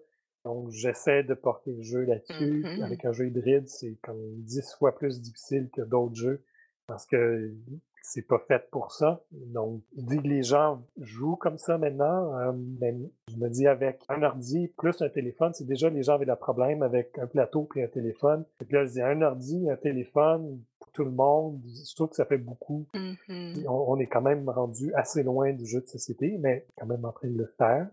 Speaker 2: Donc, j'essaie de porter le jeu là-dessus.
Speaker 1: Mhm.
Speaker 2: Avec un jeu hybride, c'est comme dix fois plus difficile que d'autres jeux parce que c'est pas fait pour ça. Donc, dis que les gens jouent comme ça maintenant. euh, mais je me dis avec un ordi plus un téléphone, c'est déjà les gens avaient le problème avec un plateau puis un téléphone. Et puis là, je dis un ordi, un téléphone tout le monde. Je trouve que ça fait beaucoup.
Speaker 1: Mhm.
Speaker 2: On, on est quand même rendu assez loin du jeu de société, mais quand même en train de le faire.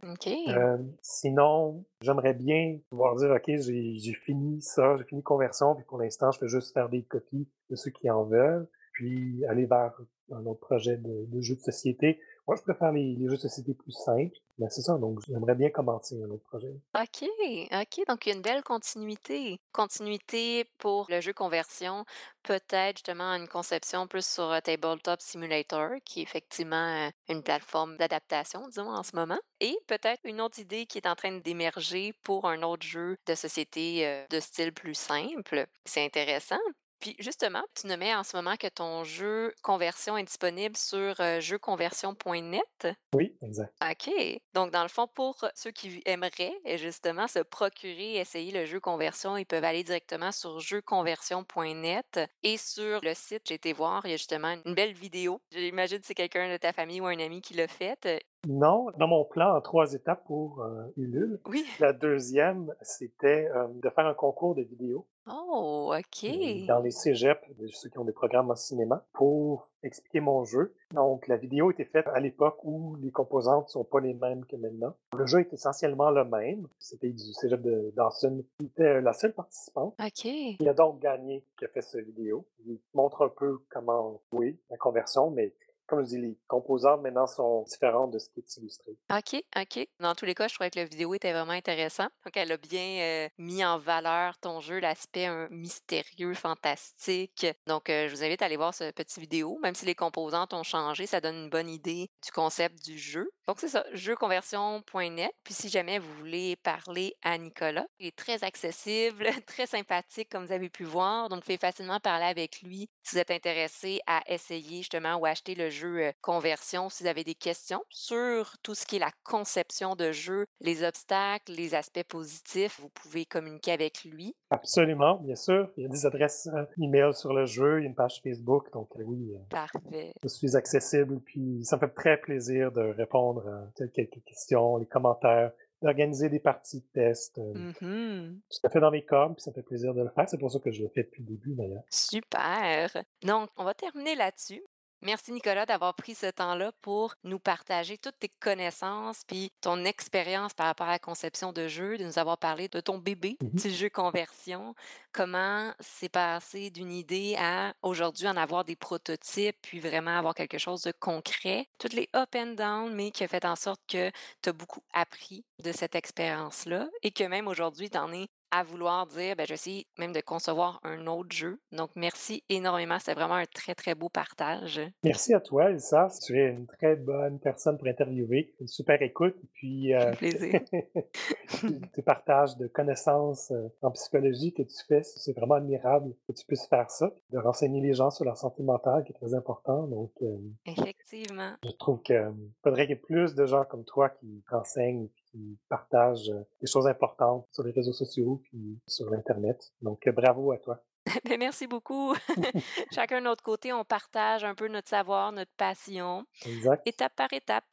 Speaker 2: Euh, sinon, j'aimerais bien pouvoir dire, OK, j'ai j'ai fini ça, j'ai fini conversion, puis pour l'instant, je fais juste faire des copies de ceux qui en veulent, puis aller vers un autre projet de, de jeu de société. Moi, je préfère les, les jeux de société plus simples, mais c'est ça, donc j'aimerais bien commencer un autre projet.
Speaker 1: OK, OK, donc il y a une belle continuité. Continuité pour le jeu conversion, peut-être justement une conception plus sur euh, Tabletop Simulator, qui est effectivement euh, une plateforme d'adaptation, disons, en ce moment. Et peut-être une autre idée qui est en train d'émerger pour un autre jeu de société euh, de style plus simple. C'est intéressant. Puis justement, tu nommais en ce moment que ton jeu conversion est disponible sur jeuxconversion.net.
Speaker 2: Oui, exact.
Speaker 1: OK. Donc, dans le fond, pour ceux qui aimeraient euh, justement se procurer, essayer le jeu conversion, ils peuvent aller directement sur jeuxconversion.net et sur le site, j'ai été voir, il y a justement une belle vidéo. J'imagine que c'est quelqu'un de ta famille ou un ami qui l'a faite.
Speaker 2: Non, dans mon plan en trois étapes pour euh, Ulule,
Speaker 1: Oui.
Speaker 2: la deuxième, c'était euh, de faire un concours de vidéos.
Speaker 1: Oh, OK.
Speaker 2: dans les cégeps, ceux qui ont des programmes en cinéma, pour expliquer mon jeu. Donc, la vidéo était faite à l'époque où les composantes ne sont pas les mêmes que maintenant. Le jeu est essentiellement le même. C'était du cégep de Dawson qui était la seule participante.
Speaker 1: OK.
Speaker 2: Il a donc gagné qui a fait cette vidéo. Il montre un peu comment jouer la conversion, mais comme je dis, les composantes maintenant sont différentes de ce qui est illustré.
Speaker 1: OK, OK. Dans tous les cas, je trouvais que la vidéo était vraiment intéressante. Donc, elle a bien euh, mis en valeur ton jeu, l'aspect mystérieux, fantastique. Donc, euh, je vous invite à aller voir cette petite vidéo. Même si les composantes ont changé, ça donne une bonne idée du concept du jeu. Donc, c'est ça, jeuxconversion.net. Puis, si jamais vous voulez parler à Nicolas, il est très accessible, très sympathique, comme vous avez pu voir. Donc, vous pouvez facilement parler avec lui si vous êtes intéressé à essayer justement ou acheter le jeu euh, conversion. Si vous avez des questions sur tout ce qui est la conception de jeu, les obstacles, les aspects positifs, vous pouvez communiquer avec lui.
Speaker 2: Absolument, bien sûr. Il y a des adresses euh, email sur le jeu, il y a une page Facebook, donc euh, oui, euh,
Speaker 1: Parfait.
Speaker 2: je suis accessible. Puis ça me fait très plaisir de répondre à telles quelques questions, les commentaires, d'organiser des parties de test. euh,
Speaker 1: Mhm.
Speaker 2: Tout à fait dans mes cordes, puis ça me fait plaisir de le faire. C'est pour ça que je le fais depuis le début d'ailleurs.
Speaker 1: Super. Donc, on va terminer là-dessus. Merci Nicolas d'avoir pris ce temps-là pour nous partager toutes tes connaissances puis ton expérience par rapport à la conception de jeu, de nous avoir parlé de ton bébé, du jeu conversion, comment c'est passé d'une idée à aujourd'hui en avoir des prototypes puis vraiment avoir quelque chose de concret, toutes les up and down, mais qui a fait en sorte que tu as beaucoup appris de cette expérience-là et que même aujourd'hui, tu en es à vouloir dire, ben, je vais essayer même de concevoir un autre jeu. Donc, merci énormément. C'était vraiment un très, très beau partage.
Speaker 2: Merci à toi, Elsa. Tu es une très bonne personne pour interviewer. Une super écoute. Et puis, euh,
Speaker 1: Plaisir.
Speaker 2: tes partages de connaissances euh, en psychologie que tu fais, c'est vraiment admirable que tu puisses faire ça, de renseigner les gens sur leur santé mentale, qui est très important. Donc, euh,
Speaker 1: Effectivement.
Speaker 2: je trouve qu'il faudrait qu'il y ait plus de gens comme toi qui renseignent, qui partagent euh, des choses importantes sur les réseaux sociaux puis sur l'Internet. Donc, euh, bravo à toi.
Speaker 1: Ben, merci beaucoup. Chacun de notre côté, on partage un peu notre savoir, notre passion,
Speaker 2: Exact.
Speaker 1: étape par étape.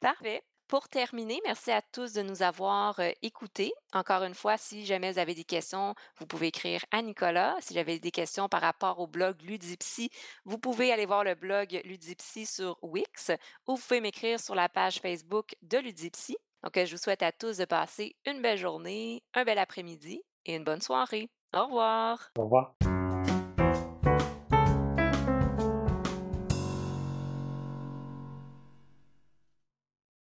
Speaker 1: Parfait. Pour terminer, merci à tous de nous avoir euh, écoutés. Encore une fois, si jamais vous avez des questions, vous pouvez écrire à Nicolas. Si avez des questions par rapport au blog Ludipsy, vous pouvez aller voir le blog Ludipsy sur Wix ou vous pouvez m'écrire sur la page Facebook de Ludipsy. Donc, euh, je vous souhaite à tous de passer une belle journée, un bel après-midi et une bonne soirée. Au revoir.
Speaker 2: Au revoir.